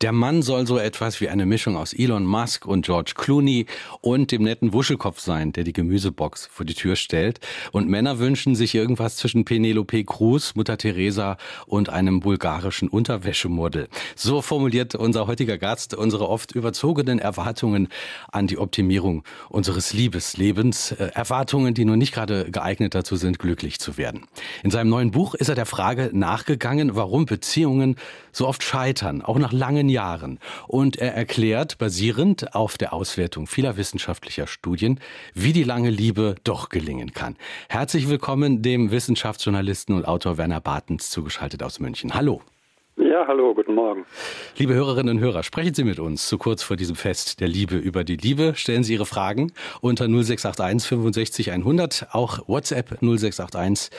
Der Mann soll so etwas wie eine Mischung aus Elon Musk und George Clooney und dem netten Wuschelkopf sein, der die Gemüsebox vor die Tür stellt. Und Männer wünschen sich irgendwas zwischen Penelope Cruz, Mutter Teresa und einem bulgarischen Unterwäschemodel. So formuliert unser heutiger Gast unsere oft überzogenen Erwartungen an die Optimierung unseres Liebeslebens. Äh, Erwartungen, die nur nicht gerade geeignet dazu sind, glücklich zu werden. In seinem neuen Buch ist er der Frage nachgegangen, warum Beziehungen so oft scheitern, auch nach langen Jahren. Und er erklärt, basierend auf der Auswertung vieler wissenschaftlicher Studien, wie die lange Liebe doch gelingen kann. Herzlich willkommen dem Wissenschaftsjournalisten und Autor Werner Bartens zugeschaltet aus München. Hallo. Ja, hallo, guten Morgen. Liebe Hörerinnen und Hörer, sprechen Sie mit uns zu kurz vor diesem Fest der Liebe über die Liebe. Stellen Sie Ihre Fragen unter 0681 65 100, auch WhatsApp 0681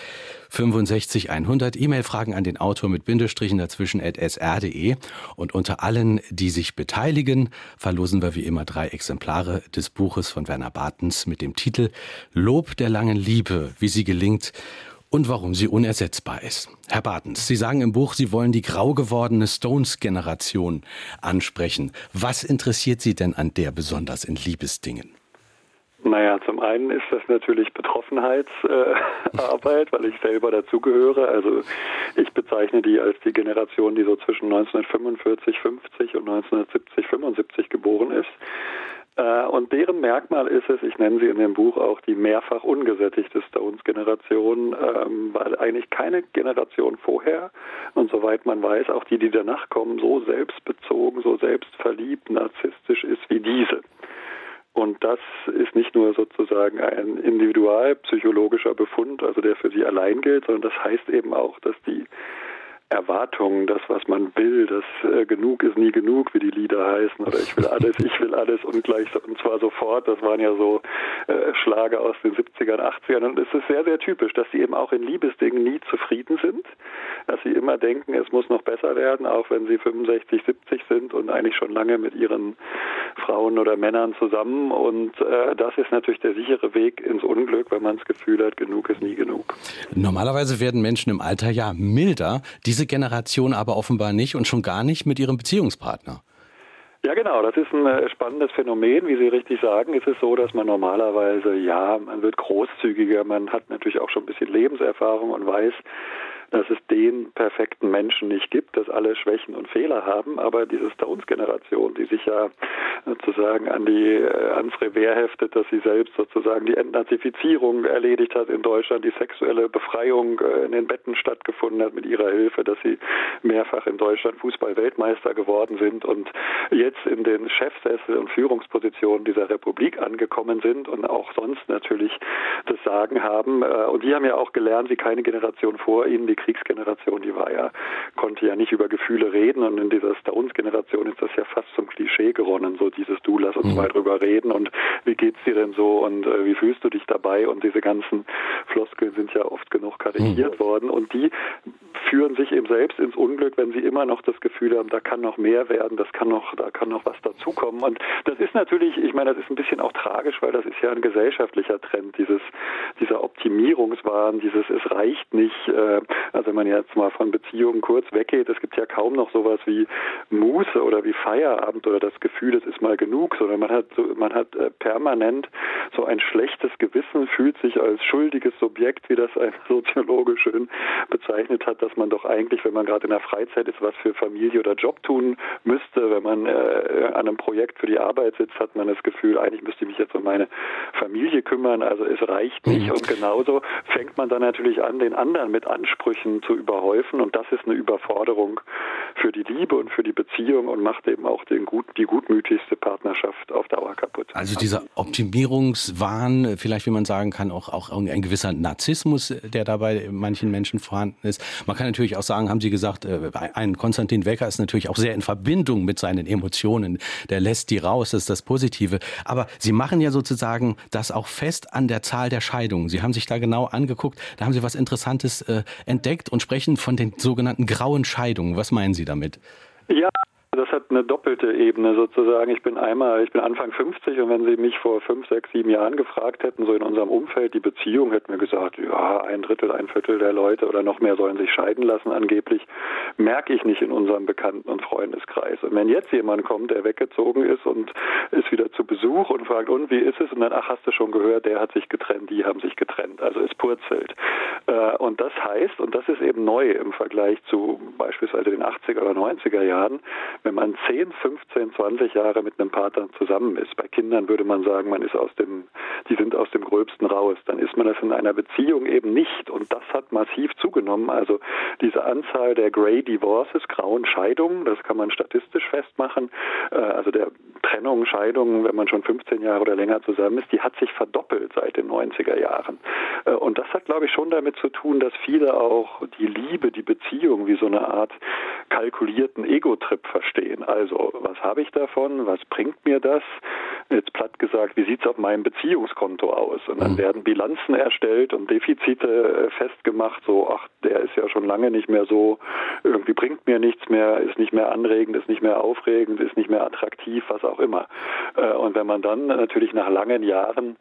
65 100, E-Mail-Fragen an den Autor mit Bindestrichen dazwischen at sr.de. Und unter allen, die sich beteiligen, verlosen wir wie immer drei Exemplare des Buches von Werner Bartens mit dem Titel Lob der langen Liebe, wie sie gelingt und warum sie unersetzbar ist. Herr Bartens, Sie sagen im Buch, Sie wollen die grau gewordene Stones-Generation ansprechen. Was interessiert Sie denn an der besonders in Liebesdingen? Naja, zum einen ist das natürlich Betroffenheitsarbeit, äh, weil ich selber dazugehöre. Also ich bezeichne die als die Generation, die so zwischen 1945, 50 und 1970, 75 geboren ist. Äh, und deren Merkmal ist es, ich nenne sie in dem Buch auch die mehrfach ungesättigte Stones-Generation, ähm, weil eigentlich keine Generation vorher und soweit man weiß, auch die, die danach kommen, so selbstbezogen, so selbstverliebt, narzisstisch ist wie diese. Und das ist nicht nur sozusagen ein individualpsychologischer Befund, also der für sie allein gilt, sondern das heißt eben auch, dass die Erwartungen, das, was man will, das äh, genug ist nie genug, wie die Lieder heißen, oder ich will alles, ich will alles und gleich und zwar sofort. Das waren ja so äh, Schlager aus den 70ern, 80ern. Und es ist sehr, sehr typisch, dass sie eben auch in Liebesdingen nie zufrieden sind, dass sie immer denken, es muss noch besser werden, auch wenn sie 65, 70 sind und eigentlich schon lange mit ihren Frauen oder Männern zusammen. Und äh, das ist natürlich der sichere Weg ins Unglück, wenn man das Gefühl hat, genug ist nie genug. Normalerweise werden Menschen im Alter ja milder. Die diese Generation aber offenbar nicht und schon gar nicht mit ihrem Beziehungspartner. Ja, genau. Das ist ein äh, spannendes Phänomen. Wie Sie richtig sagen, ist es so, dass man normalerweise, ja, man wird großzügiger, man hat natürlich auch schon ein bisschen Lebenserfahrung und weiß, dass es den perfekten Menschen nicht gibt, dass alle Schwächen und Fehler haben, aber diese Stones-Generation, die sich ja sozusagen an die äh, ans Revers heftet, dass sie selbst sozusagen die Entnazifizierung erledigt hat in Deutschland, die sexuelle Befreiung äh, in den Betten stattgefunden hat mit ihrer Hilfe, dass sie mehrfach in Deutschland Fußball-Weltmeister geworden sind und jetzt in den Chefsessel und Führungspositionen dieser Republik angekommen sind und auch sonst natürlich das Sagen haben. Äh, und die haben ja auch gelernt, wie keine Generation vor ihnen, die die Kriegsgeneration, die war ja, konnte ja nicht über Gefühle reden und in dieser Stones-Generation ist das ja fast zum Klischee gewonnen, so dieses Du, lass uns mhm. mal drüber reden und wie geht's dir denn so und äh, wie fühlst du dich dabei und diese ganzen Floskeln sind ja oft genug karikiert mhm. worden und die führen sich eben selbst ins Unglück, wenn sie immer noch das Gefühl haben, da kann noch mehr werden, das kann noch, da kann noch was dazukommen. Und das ist natürlich, ich meine, das ist ein bisschen auch tragisch, weil das ist ja ein gesellschaftlicher Trend, dieses, dieser Optimierungswahn, dieses es reicht nicht, äh, also wenn man jetzt mal von Beziehungen kurz weggeht, es gibt ja kaum noch sowas wie Muße oder wie Feierabend oder das Gefühl, es ist mal genug, sondern man hat man hat äh, permanent so ein schlechtes Gewissen, fühlt sich als schuldiges Subjekt, wie das ein Soziologe schön bezeichnet hat, dass man doch eigentlich, wenn man gerade in der Freizeit ist, was für Familie oder Job tun müsste. Wenn man äh, an einem Projekt für die Arbeit sitzt, hat man das Gefühl, eigentlich müsste ich mich jetzt um meine Familie kümmern. Also es reicht nicht. Mhm. Und genauso fängt man dann natürlich an, den anderen mit Ansprüchen zu überhäufen. Und das ist eine Überforderung für die Liebe und für die Beziehung und macht eben auch den gut, die gutmütigste Partnerschaft auf Dauer kaputt. Also dieser Optimierungswahn, vielleicht wie man sagen kann, auch, auch ein gewisser Narzissmus, der dabei manchen Menschen vorhanden ist. Man kann natürlich auch sagen, haben Sie gesagt, äh, ein Konstantin Wecker ist natürlich auch sehr in Verbindung mit seinen Emotionen. Der lässt die raus, das ist das Positive. Aber Sie machen ja sozusagen das auch fest an der Zahl der Scheidungen. Sie haben sich da genau angeguckt, da haben Sie was Interessantes äh, entdeckt und sprechen von den sogenannten grauen Scheidungen. Was meinen Sie damit? Ja, das hat eine doppelte Ebene sozusagen. Ich bin einmal, ich bin Anfang 50 und wenn Sie mich vor fünf, sechs, sieben Jahren gefragt hätten, so in unserem Umfeld, die Beziehung, hätten wir gesagt, ja, ein Drittel, ein Viertel der Leute oder noch mehr sollen sich scheiden lassen angeblich. Merke ich nicht in unserem Bekannten- und Freundeskreis. Und wenn jetzt jemand kommt, der weggezogen ist und ist wieder zu Besuch und fragt, und wie ist es? Und dann, ach, hast du schon gehört, der hat sich getrennt, die haben sich getrennt. Also es purzelt. Äh, und das heißt, und das ist eben neu im Vergleich zu beispielsweise den 80er oder 90er Jahren, wenn man 10, 15, 20 Jahre mit einem Partner zusammen ist. Bei Kindern würde man sagen, man ist aus dem, die sind aus dem Gröbsten raus. Dann ist man das in einer Beziehung eben nicht. Und das hat massiv zugenommen. Also diese Anzahl der Grey Divorces, grauen Scheidungen, das kann man statistisch festmachen. Äh, also der Trennung, Scheidung, wenn man schon 15 Jahre oder länger zusammen ist, die hat sich verdoppelt seit den 90er Jahren. Äh, und das hat, glaube ich, schon damit zu tun, dass viele auch die Liebe, die Beziehung wie so eine Art kalkulierten Ego-Trip verstehen. Also, was habe ich davon? Was bringt mir das? Jetzt platt gesagt, wie sieht es auf meinem Beziehungskonto aus? Und dann mhm. werden Bilanzen erstellt und Defizite äh, festgemacht, so, ach, der ist ja schon lange nicht mehr so, irgendwie bringt mir nichts mehr, ist nicht mehr anregend, ist nicht mehr aufregend, ist nicht mehr attraktiv, was auch immer. Äh, und wenn man dann natürlich nach langen Jahren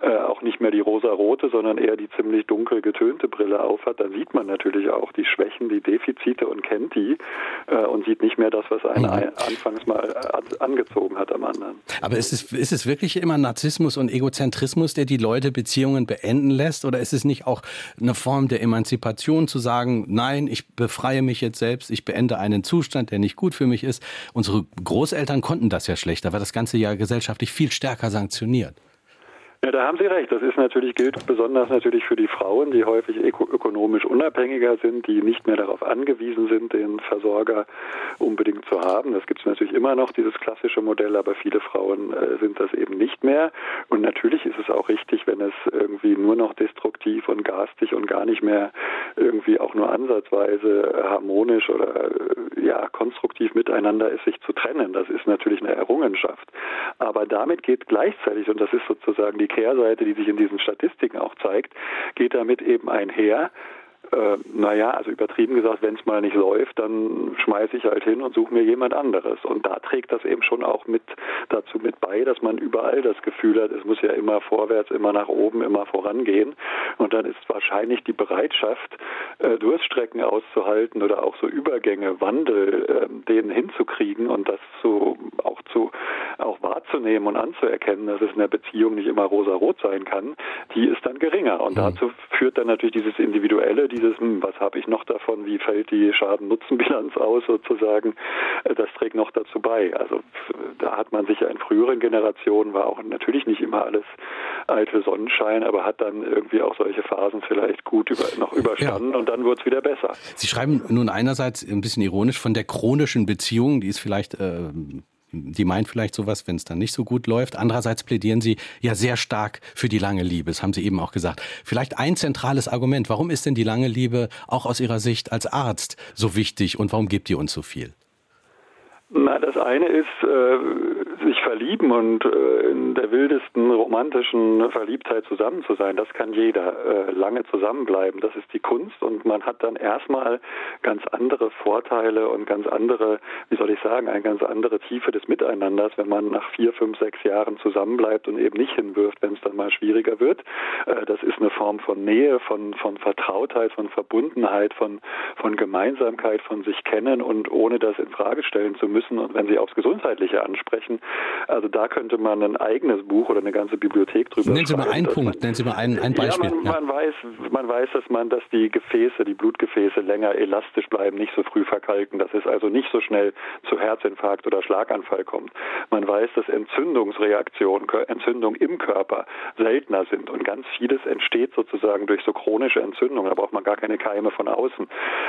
äh, auch nicht mehr die rosa-rote, sondern eher die ziemlich dunkel getönte Brille aufhat, dann sieht man natürlich auch die Schwächen, die Defizite und kennt die äh, und sieht nicht mehr das, was einen mhm. anfangs mal äh, angezogen hat am anderen. Aber ist es, ist es wirklich immer Narzissmus und Egozentrismus, der die Leute Beziehungen beenden lässt? Oder ist es nicht auch eine Form der Emanzipation zu sagen, nein, ich befreie mich jetzt selbst, ich beende einen Zustand, der nicht gut für mich ist? Unsere Großeltern konnten das ja schlechter, war das Ganze ja gesellschaftlich viel stärker sanktioniert. Ja, da haben Sie recht. Das ist natürlich, gilt besonders natürlich für die Frauen, die häufig ökonomisch unabhängiger sind, die nicht mehr darauf angewiesen sind, den Versorger unbedingt zu haben. Das gibt es natürlich immer noch, dieses klassische Modell, aber viele Frauen äh, sind das eben nicht mehr. Und natürlich ist es auch richtig, wenn es irgendwie nur noch destruktiv und garstig und gar nicht mehr irgendwie auch nur ansatzweise harmonisch oder äh, ja konstruktiv miteinander ist, sich zu trennen. Das ist natürlich eine Errungenschaft. Aber damit geht gleichzeitig, und das ist sozusagen die Kehrseite, die sich in diesen Statistiken auch zeigt, geht damit eben einher, äh, naja, also übertrieben gesagt, wenn es mal nicht läuft, dann schmeiße ich halt hin und suche mir jemand anderes. Und da trägt das eben schon auch mit dazu mit bei, dass man überall das Gefühl hat, es muss ja immer vorwärts, immer nach oben, immer vorangehen. Und dann ist wahrscheinlich die Bereitschaft, äh, Durststrecken auszuhalten oder auch so Übergänge, Wandel, äh, denen hinzukriegen und das zu, auch zu auch wahrzunehmen und anzuerkennen, dass es in der Beziehung nicht immer rosa-rot sein kann, die ist dann geringer. Und mhm. dazu führt dann natürlich dieses Individuelle, dieses, hm, was habe ich noch davon, wie fällt die Schaden-Nutzen-Bilanz aus sozusagen, äh, das trägt noch dazu bei. Also da hat man sich ja in früheren Generationen, war auch natürlich nicht immer alles alte Sonnenschein, aber hat dann irgendwie auch solche Phasen vielleicht gut über, noch überstanden ja. und dann wurde es wieder besser. Sie schreiben nun einerseits ein bisschen ironisch von der chronischen Beziehung, die ist vielleicht äh, die meint vielleicht sowas, wenn es dann nicht so gut läuft. Andererseits plädieren Sie ja sehr stark für die lange Liebe. Das haben Sie eben auch gesagt. Vielleicht ein zentrales Argument. Warum ist denn die lange Liebe auch aus Ihrer Sicht als Arzt so wichtig und warum gibt die uns so viel? Na, das eine ist, äh, verlieben und äh, in der wildesten romantischen Verliebtheit zusammen zu sein. Das kann jeder. Äh, lange zusammenbleiben, das ist die Kunst und man hat dann erstmal ganz andere Vorteile und ganz andere, wie soll ich sagen, eine ganz andere Tiefe des Miteinanders, wenn man nach vier, fünf, sechs Jahren zusammenbleibt und eben nicht hinwirft, wenn es dann mal schwieriger wird. Äh, das ist eine Form von Nähe, von, von Vertrautheit, von Verbundenheit, von, von Gemeinsamkeit, von sich kennen und ohne das in Frage stellen zu müssen müssen. Und wenn Sie aufs Gesundheitliche ansprechen, also da könnte man ein eigenes Buch oder eine ganze Bibliothek drüber Nennen Sie mal einen Punkt, man, nennen Sie mal ein, ein Beispiel. Ja, man, ja. man, weiß, man weiß, dass man, dass die Gefäße, die Blutgefäße länger elastisch bleiben, nicht so früh verkalken, dass es also nicht so schnell zu Herzinfarkt oder Schlaganfall kommt. Man weiß, dass Entzündungsreaktionen, Entzündungen im Körper seltener sind und ganz vieles entsteht sozusagen durch so chronische Entzündungen. Da braucht man gar keine Keime von außen.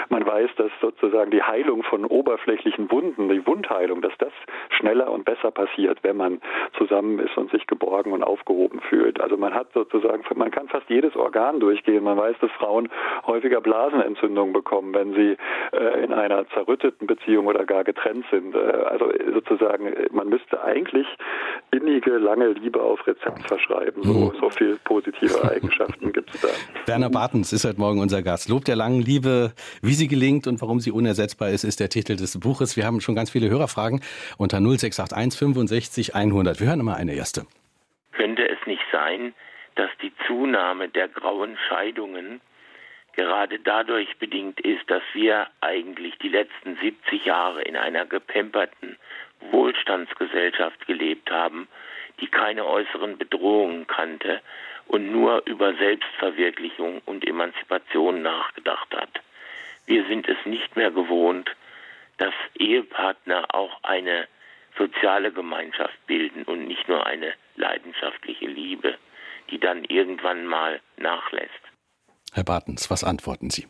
Man weiß, dass sozusagen die Heilung von oberflächlichen Wunden, die Wundheilung, dass das schneller und besser passiert, wird, wenn man zusammen ist und sich geborgen und aufgehoben fühlt. Also man hat sozusagen, man kann fast jedes Organ durchgehen. Man weiß, dass Frauen häufiger Blasenentzündungen bekommen, wenn sie äh, in einer zerrütteten Beziehung oder gar getrennt sind. Äh, also sozusagen, man müsste eigentlich innige, lange Liebe auf Rezept verschreiben. So, mhm. so viel positive Eigenschaften gibt es da. Werner Bartens ist heute Morgen unser Gast. Lob der langen Liebe, wie sie gelingt und warum sie unersetzbar ist, ist der Titel des Buches. Wir haben schon ganz viele Hörerfragen unter 0681 65 100. Wir hören mal eine erste. Könnte es nicht sein, dass die Zunahme der grauen Scheidungen gerade dadurch bedingt ist, dass wir eigentlich die letzten 70 Jahre in einer gepemperten Wohlstandsgesellschaft gelebt haben, die keine äußeren Bedrohungen kannte und nur über Selbstverwirklichung und Emanzipation nachgedacht hat. Wir sind es nicht mehr gewohnt, dass Ehepartner auch eine soziale Gemeinschaft bilden und nicht nur eine leidenschaftliche Liebe, die dann irgendwann mal nachlässt. Herr Bartens, was antworten Sie?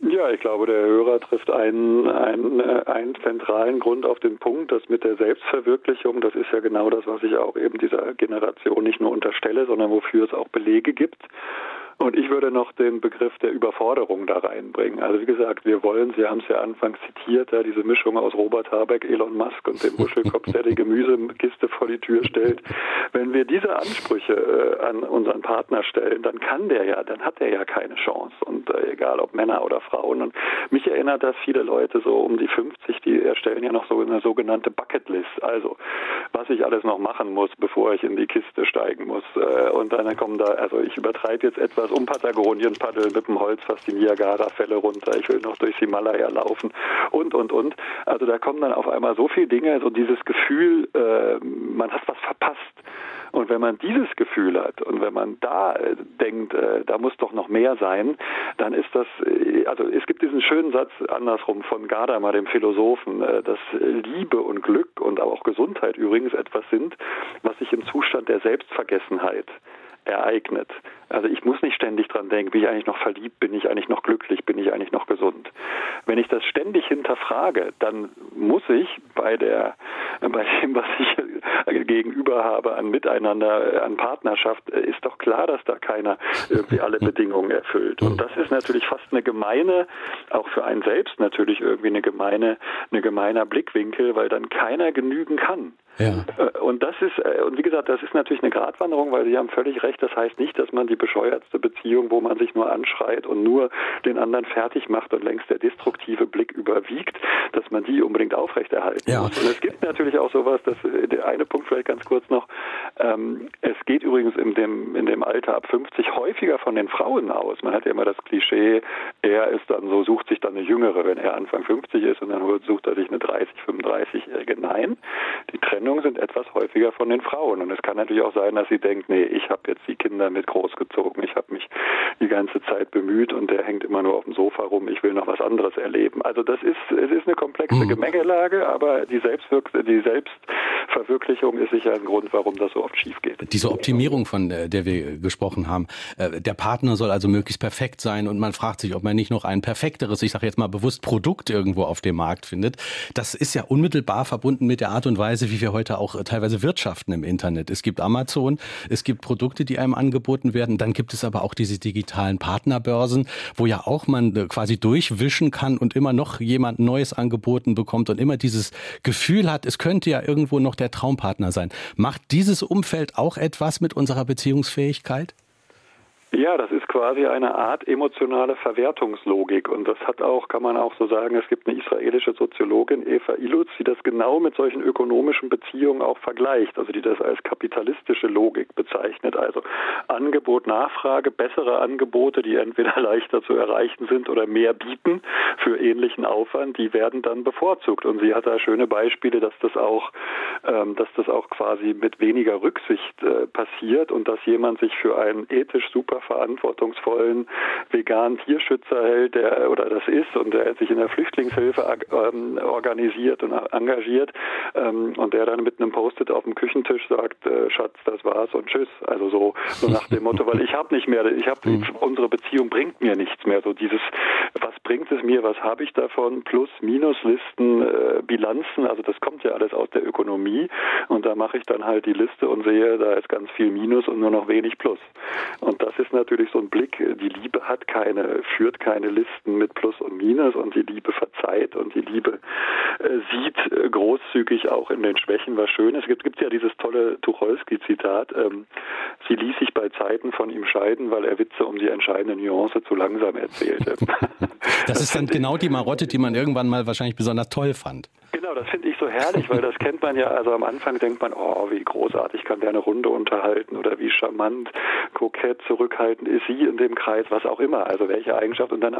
Ja, ich glaube, der Hörer trifft einen, einen, äh, einen zentralen Grund auf den Punkt, dass mit der Selbstverwirklichung, das ist ja genau das, was ich auch eben dieser Generation nicht nur unterstelle, sondern wofür es auch Belege gibt. Und ich würde noch den Begriff der Überforderung da reinbringen. Also wie gesagt, wir wollen, Sie haben es ja anfangs zitiert, ja, diese Mischung aus Robert Habeck, Elon Musk und dem Muschelkopf, der die Gemüsekiste vor die Tür stellt. Wenn wir diese Ansprüche äh, an unseren Partner stellen, dann kann der ja, dann hat er ja keine Chance. Und äh, egal ob Männer oder Frauen. Und mich erinnert das viele Leute so um die 50, die erstellen ja noch so eine sogenannte Bucketlist. Also was ich alles noch machen muss, bevor ich in die Kiste steigen muss. Äh, und dann kommen da, also ich übertreibe jetzt etwas das um Patagonien paddeln mit dem Holz fast die Niagara-Fälle runter. Ich will noch durchs Himalaya laufen und, und, und. Also da kommen dann auf einmal so viele Dinge, so dieses Gefühl, äh, man hat was verpasst. Und wenn man dieses Gefühl hat und wenn man da äh, denkt, äh, da muss doch noch mehr sein, dann ist das, äh, also es gibt diesen schönen Satz andersrum von Gadamer, dem Philosophen, dass Liebe und Glück und auch Gesundheit übrigens etwas sind, was sich im Zustand der Selbstvergessenheit ereignet. Also ich muss nicht ständig dran denken, bin ich eigentlich noch verliebt, bin ich eigentlich noch glücklich, bin ich eigentlich noch gesund. Wenn ich das ständig hinterfrage, dann muss ich bei der, bei dem, was ich gegenüber habe an Miteinander, an Partnerschaft, ist doch klar, dass da keiner irgendwie alle Bedingungen erfüllt. Und das ist natürlich fast eine gemeine, auch für einen selbst natürlich irgendwie eine gemeine, eine gemeiner Blickwinkel, weil dann keiner genügen kann. Ja. Äh, und das ist, äh, und wie gesagt, das ist natürlich eine Gratwanderung, weil Sie haben völlig recht, das heißt nicht, dass man die bescheuertste Beziehung, wo man sich nur anschreit und nur den anderen fertig macht und längst der destruktive Blick überwiegt, dass man die unbedingt aufrechterhalten ja. muss. Und es gibt natürlich auch sowas, dass der eine Punkt vielleicht ganz kurz noch, ähm, es geht übrigens in dem, in dem Alter ab 50 häufiger von den Frauen aus. Man hat ja immer das Klischee, er ist dann so, sucht sich dann eine Jüngere, wenn er Anfang 50 ist und dann sucht er sich eine 30, 35-Jährige. Nein, die Trennung Trennungen sind etwas häufiger von den Frauen. Und es kann natürlich auch sein, dass sie denkt, nee, ich habe jetzt die Kinder mit großgezogen, ich habe mich die ganze Zeit bemüht und der hängt immer nur auf dem Sofa rum, ich will noch was anderes erleben. Also das ist, es ist eine komplexe mhm. Gemengelage, aber die, Selbstwirk die Selbstverwirklichung ist sicher ein Grund, warum das so oft schief geht. Diese Optimierung, von der wir gesprochen haben, äh, der Partner soll also möglichst perfekt sein und man fragt sich, ob man nicht noch ein perfekteres, ich sage jetzt mal bewusst Produkt irgendwo auf dem Markt findet. Das ist ja unmittelbar verbunden mit der Art und Weise, wie wir heute auch teilweise wirtschaften im Internet. Es gibt Amazon, es gibt Produkte, die einem angeboten werden. Dann gibt es aber auch diese digitalen Partnerbörsen, wo ja auch man äh, quasi durchwischen kann und immer noch jemand Neues angeboten bekommt und immer dieses Gefühl hat, es könnte ja irgendwo noch der Traumpartner sein. Macht dieses Umfeld auch etwas mit unserer Beziehungsfähigkeit? Ja, das ist quasi eine Art emotionale Verwertungslogik. Und das hat auch, kann man auch so sagen, es gibt eine israelische Soziologin, Eva Ilutz, die das genau mit solchen ökonomischen Beziehungen auch vergleicht, also die das als kapitalistische Logik bezeichnet. Also Angebot, Nachfrage, bessere Angebote, die entweder leichter zu erreichen sind oder mehr bieten für ähnlichen Aufwand, die werden dann bevorzugt. Und sie hat da schöne Beispiele, dass das auch, ähm, dass das auch quasi mit weniger Rücksicht äh, passiert und dass jemand sich für einen ethisch super verantwortungsvollen veganen Tierschützer hält, der oder das ist und der sich in der Flüchtlingshilfe ähm, organisiert und engagiert ähm, und der dann mit einem Post-it auf dem Küchentisch sagt, äh, Schatz, das war's und tschüss. Also so, so nach dem Motto, weil ich habe nicht mehr, ich habe mhm. unsere Beziehung bringt mir nichts mehr. So dieses, was bringt es mir, was habe ich davon, Plus, Minuslisten, äh, Bilanzen, also das kommt ja alles aus der Ökonomie und da mache ich dann halt die Liste und sehe, da ist ganz viel Minus und nur noch wenig Plus. Und das ist natürlich so ein Blick, die Liebe hat keine, führt keine Listen mit Plus und Minus und die Liebe verzeiht und die Liebe äh, sieht äh, großzügig auch in den Schwächen was Schönes. Es gibt, gibt ja dieses tolle Tucholsky-Zitat, ähm, sie ließ sich bei Zeiten von ihm scheiden, weil er Witze um die entscheidende Nuance zu langsam erzählte. das ist dann genau die Marotte, die man irgendwann mal wahrscheinlich besonders toll fand. Genau, das finde ich so herrlich, weil das kennt man ja, also am Anfang denkt man, oh, wie großartig kann der eine Runde unterhalten oder wie charmant, kokett, zurückhaltend ist sie in dem Kreis, was auch immer, also welche Eigenschaft. Und dann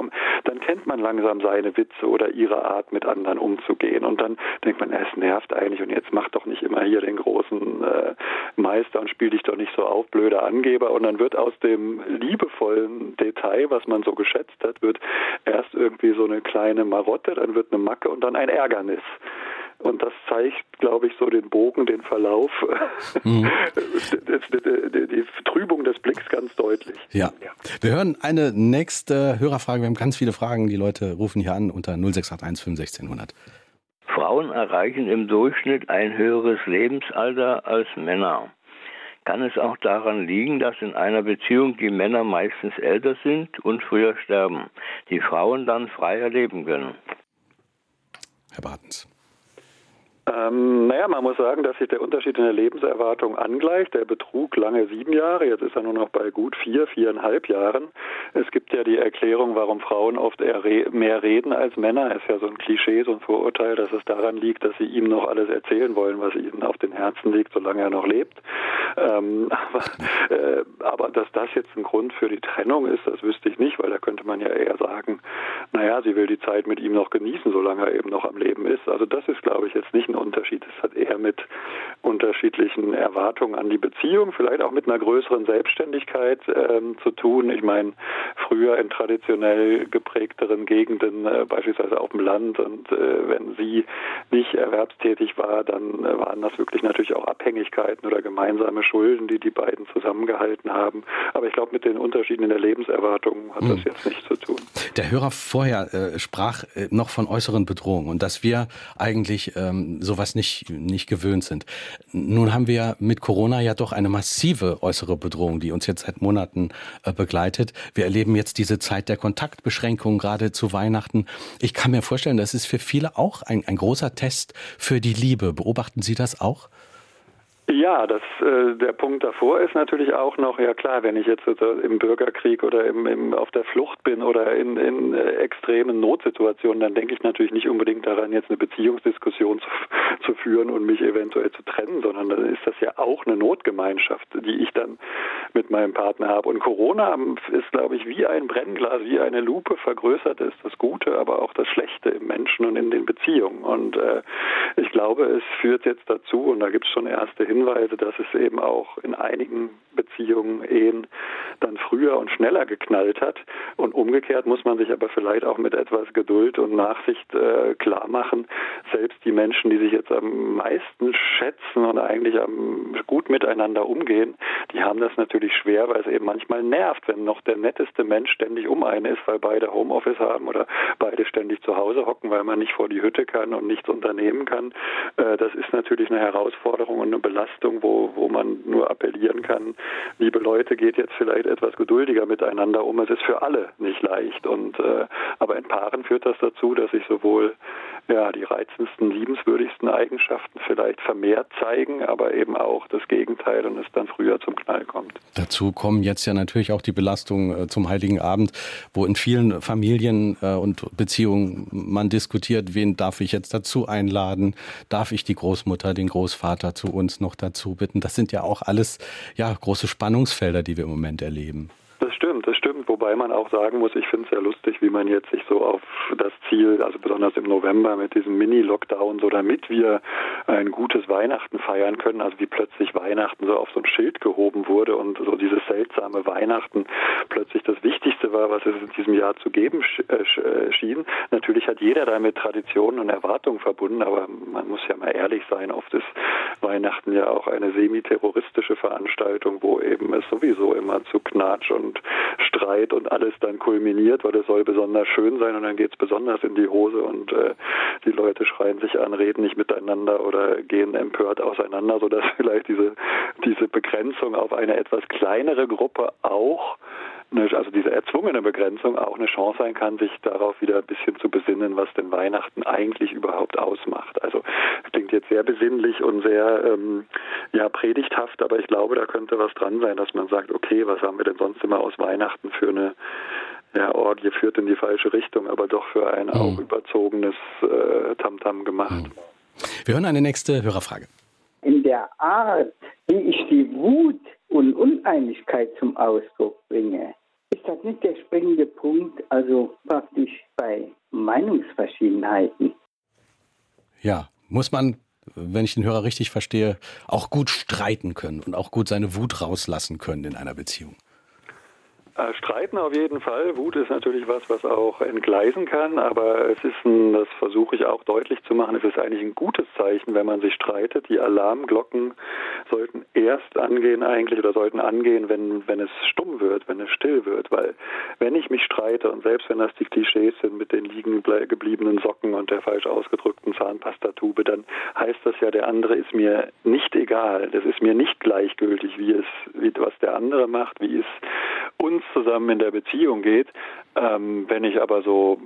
dann kennt man langsam seine Witze oder ihre Art mit anderen umzugehen. Und dann denkt man, es nervt eigentlich und jetzt mach doch nicht immer hier den großen äh, Meister und spiel dich doch nicht so auf, blöder Angeber. Und dann wird aus dem liebevollen Detail, was man so geschätzt hat, wird erst irgendwie so eine kleine Marotte, dann wird eine Macke und dann ein Ärgernis. Und das zeigt, glaube ich, so den Bogen, den Verlauf, mhm. die, die, Trübung des Blicks ganz deutlich. Ja. ja. Wir hören eine nächste Hörerfrage. Wir haben ganz viele Fragen. Die Leute rufen hier an unter 0681 51600. Frauen erreichen im Durchschnitt ein höheres Lebensalter als Männer. Kann es auch daran liegen, dass in einer Beziehung die Männer meistens älter sind und früher sterben, die Frauen dann freier leben können? Herr Bartens. Ähm, naja, man muss sagen, dass sich der Unterschied in der Lebenserwartung angleicht. Der betrug lange sieben Jahre, jetzt ist er nur noch bei gut vier, viereinhalb Jahren. Es gibt ja die Erklärung, warum Frauen oft mehr reden als Männer. Ist ja so ein Klischee, so ein Vorurteil, dass es daran liegt, dass sie ihm noch alles erzählen wollen, was ihnen auf den Herzen liegt, solange er noch lebt. Ähm, aber, äh, aber dass das jetzt ein Grund für die Trennung ist, das wüsste ich nicht, weil da könnte man ja eher sagen, naja, sie will die Zeit mit ihm noch genießen, solange er eben noch am Leben ist. Also das ist, glaube ich, jetzt nicht ein Unterschied. Es hat eher mit unterschiedlichen Erwartungen an die Beziehung, vielleicht auch mit einer größeren Selbstständigkeit ähm, zu tun. Ich meine, früher in traditionell geprägteren Gegenden, äh, beispielsweise auf dem Land, und äh, wenn sie nicht erwerbstätig war, dann äh, waren das wirklich natürlich auch Abhängigkeiten oder gemeinsame Schulden, die die beiden zusammengehalten haben. Aber ich glaube, mit den Unterschieden in der Lebenserwartung hat hm. das jetzt nichts zu tun. Der Hörer vorher äh, sprach äh, noch von äußeren Bedrohungen und dass wir eigentlich ähm, sowas nicht, nicht gewöhnt sind. Nun haben wir mit Corona ja doch eine massive äußere Bedrohung, die uns jetzt seit Monaten äh, begleitet. Wir erleben jetzt diese Zeit der Kontaktbeschränkungen, gerade zu Weihnachten. Ich kann mir vorstellen, das ist für viele auch ein, ein großer Test für die Liebe. Beobachten Sie das auch? Ja, das, äh, der Punkt davor ist natürlich auch noch, ja klar, wenn ich jetzt im Bürgerkrieg oder im, im, auf der Flucht bin oder in, in äh, extremen Notsituationen, dann denke ich natürlich nicht unbedingt daran, jetzt eine Beziehungsdiskussion zu, zu führen und mich eventuell zu trennen, sondern ist das ja auch eine Notgemeinschaft, die ich dann mit meinem Partner habe. Und Corona ist, glaube ich, wie ein Brennglas, wie eine Lupe vergrößert ist das Gute, aber auch das Schlechte im Menschen und in den Beziehungen. Und äh, ich glaube, es führt jetzt dazu, und da gibt es schon erste Hinweise, Hinweise, dass es eben auch in einigen Beziehungen, Ehen dann früher und schneller geknallt hat. Und umgekehrt muss man sich aber vielleicht auch mit etwas Geduld und Nachsicht äh, klar machen, selbst die Menschen, die sich jetzt am meisten schätzen und eigentlich am gut miteinander umgehen, die haben das natürlich schwer, weil es eben manchmal nervt, wenn noch der netteste Mensch ständig um einen ist, weil beide Homeoffice haben oder beide ständig zu Hause hocken, weil man nicht vor die Hütte kann und nichts unternehmen kann. Äh, das ist natürlich eine Herausforderung und eine Belastung wo, wo man nur appellieren kann, liebe Leute, geht jetzt vielleicht etwas geduldiger miteinander um. Es ist für alle nicht leicht. Und äh, aber in Paaren führt das dazu, dass sich sowohl ja, die reizendsten, liebenswürdigsten Eigenschaften vielleicht vermehrt zeigen, aber eben auch das Gegenteil und es dann früher zum Knall kommt. Dazu kommen jetzt ja natürlich auch die Belastungen äh, zum Heiligen Abend, wo in vielen Familien äh, und Beziehungen man diskutiert, wen darf ich jetzt dazu einladen? Darf ich die Großmutter, den Großvater zu uns noch dazu bitten? Das sind ja auch alles ja, große Spannungsfelder, die wir im Moment erleben. Das stimmt, das stimmt. Wobei man auch sagen muss, ich finde es sehr lustig, wie man jetzt sich so auf das Ziel, also besonders im November mit diesem Mini-Lockdown, so damit wir ein gutes Weihnachten feiern können, also wie plötzlich Weihnachten so auf so ein Schild gehoben wurde und so dieses seltsame Weihnachten plötzlich das Wichtigste war, was es in diesem Jahr zu geben äh, äh, schien. Natürlich hat jeder damit Traditionen und Erwartungen verbunden, aber man muss ja mal ehrlich sein, oft ist Weihnachten ja auch eine semi-terroristische Veranstaltung, wo eben es sowieso immer zu Knatsch und Streit und alles dann kulminiert, weil es soll besonders schön sein und dann geht es besonders in die Hose und äh, die Leute schreien sich an, reden nicht miteinander oder gehen empört auseinander, sodass vielleicht diese, diese Begrenzung auf eine etwas kleinere Gruppe auch also diese erzwungene Begrenzung auch eine Chance sein kann, sich darauf wieder ein bisschen zu besinnen, was denn Weihnachten eigentlich überhaupt ausmacht. Also klingt jetzt sehr besinnlich und sehr ähm, ja predigthaft, aber ich glaube, da könnte was dran sein, dass man sagt, okay, was haben wir denn sonst immer aus Weihnachten für eine ja, Orgie führt in die falsche Richtung, aber doch für ein mhm. auch überzogenes äh, Tamtam gemacht. Mhm. Wir hören eine nächste Hörerfrage. In der Art, wie ich die Wut und Uneinigkeit zum Ausdruck bringe, ist das nicht der springende Punkt, also praktisch bei Meinungsverschiedenheiten. Ja, muss man, wenn ich den Hörer richtig verstehe, auch gut streiten können und auch gut seine Wut rauslassen können in einer Beziehung. Äh, streiten auf jeden Fall. Wut ist natürlich was, was auch entgleisen kann, aber es ist ein, das versuche ich auch deutlich zu machen, es ist eigentlich ein gutes Zeichen, wenn man sich streitet. Die Alarmglocken sollten erst angehen eigentlich oder sollten angehen, wenn, wenn es stumm wird, wenn es still wird, weil wenn ich mich streite und selbst wenn das die Klischees sind mit den liegen gebliebenen Socken und der falsch ausgedrückten Zahnpastatube, dann heißt das ja, der andere ist mir nicht egal. Das ist mir nicht gleichgültig, wie es, wie, was der andere macht, wie es uns zusammen in der Beziehung geht. Ähm, wenn ich aber so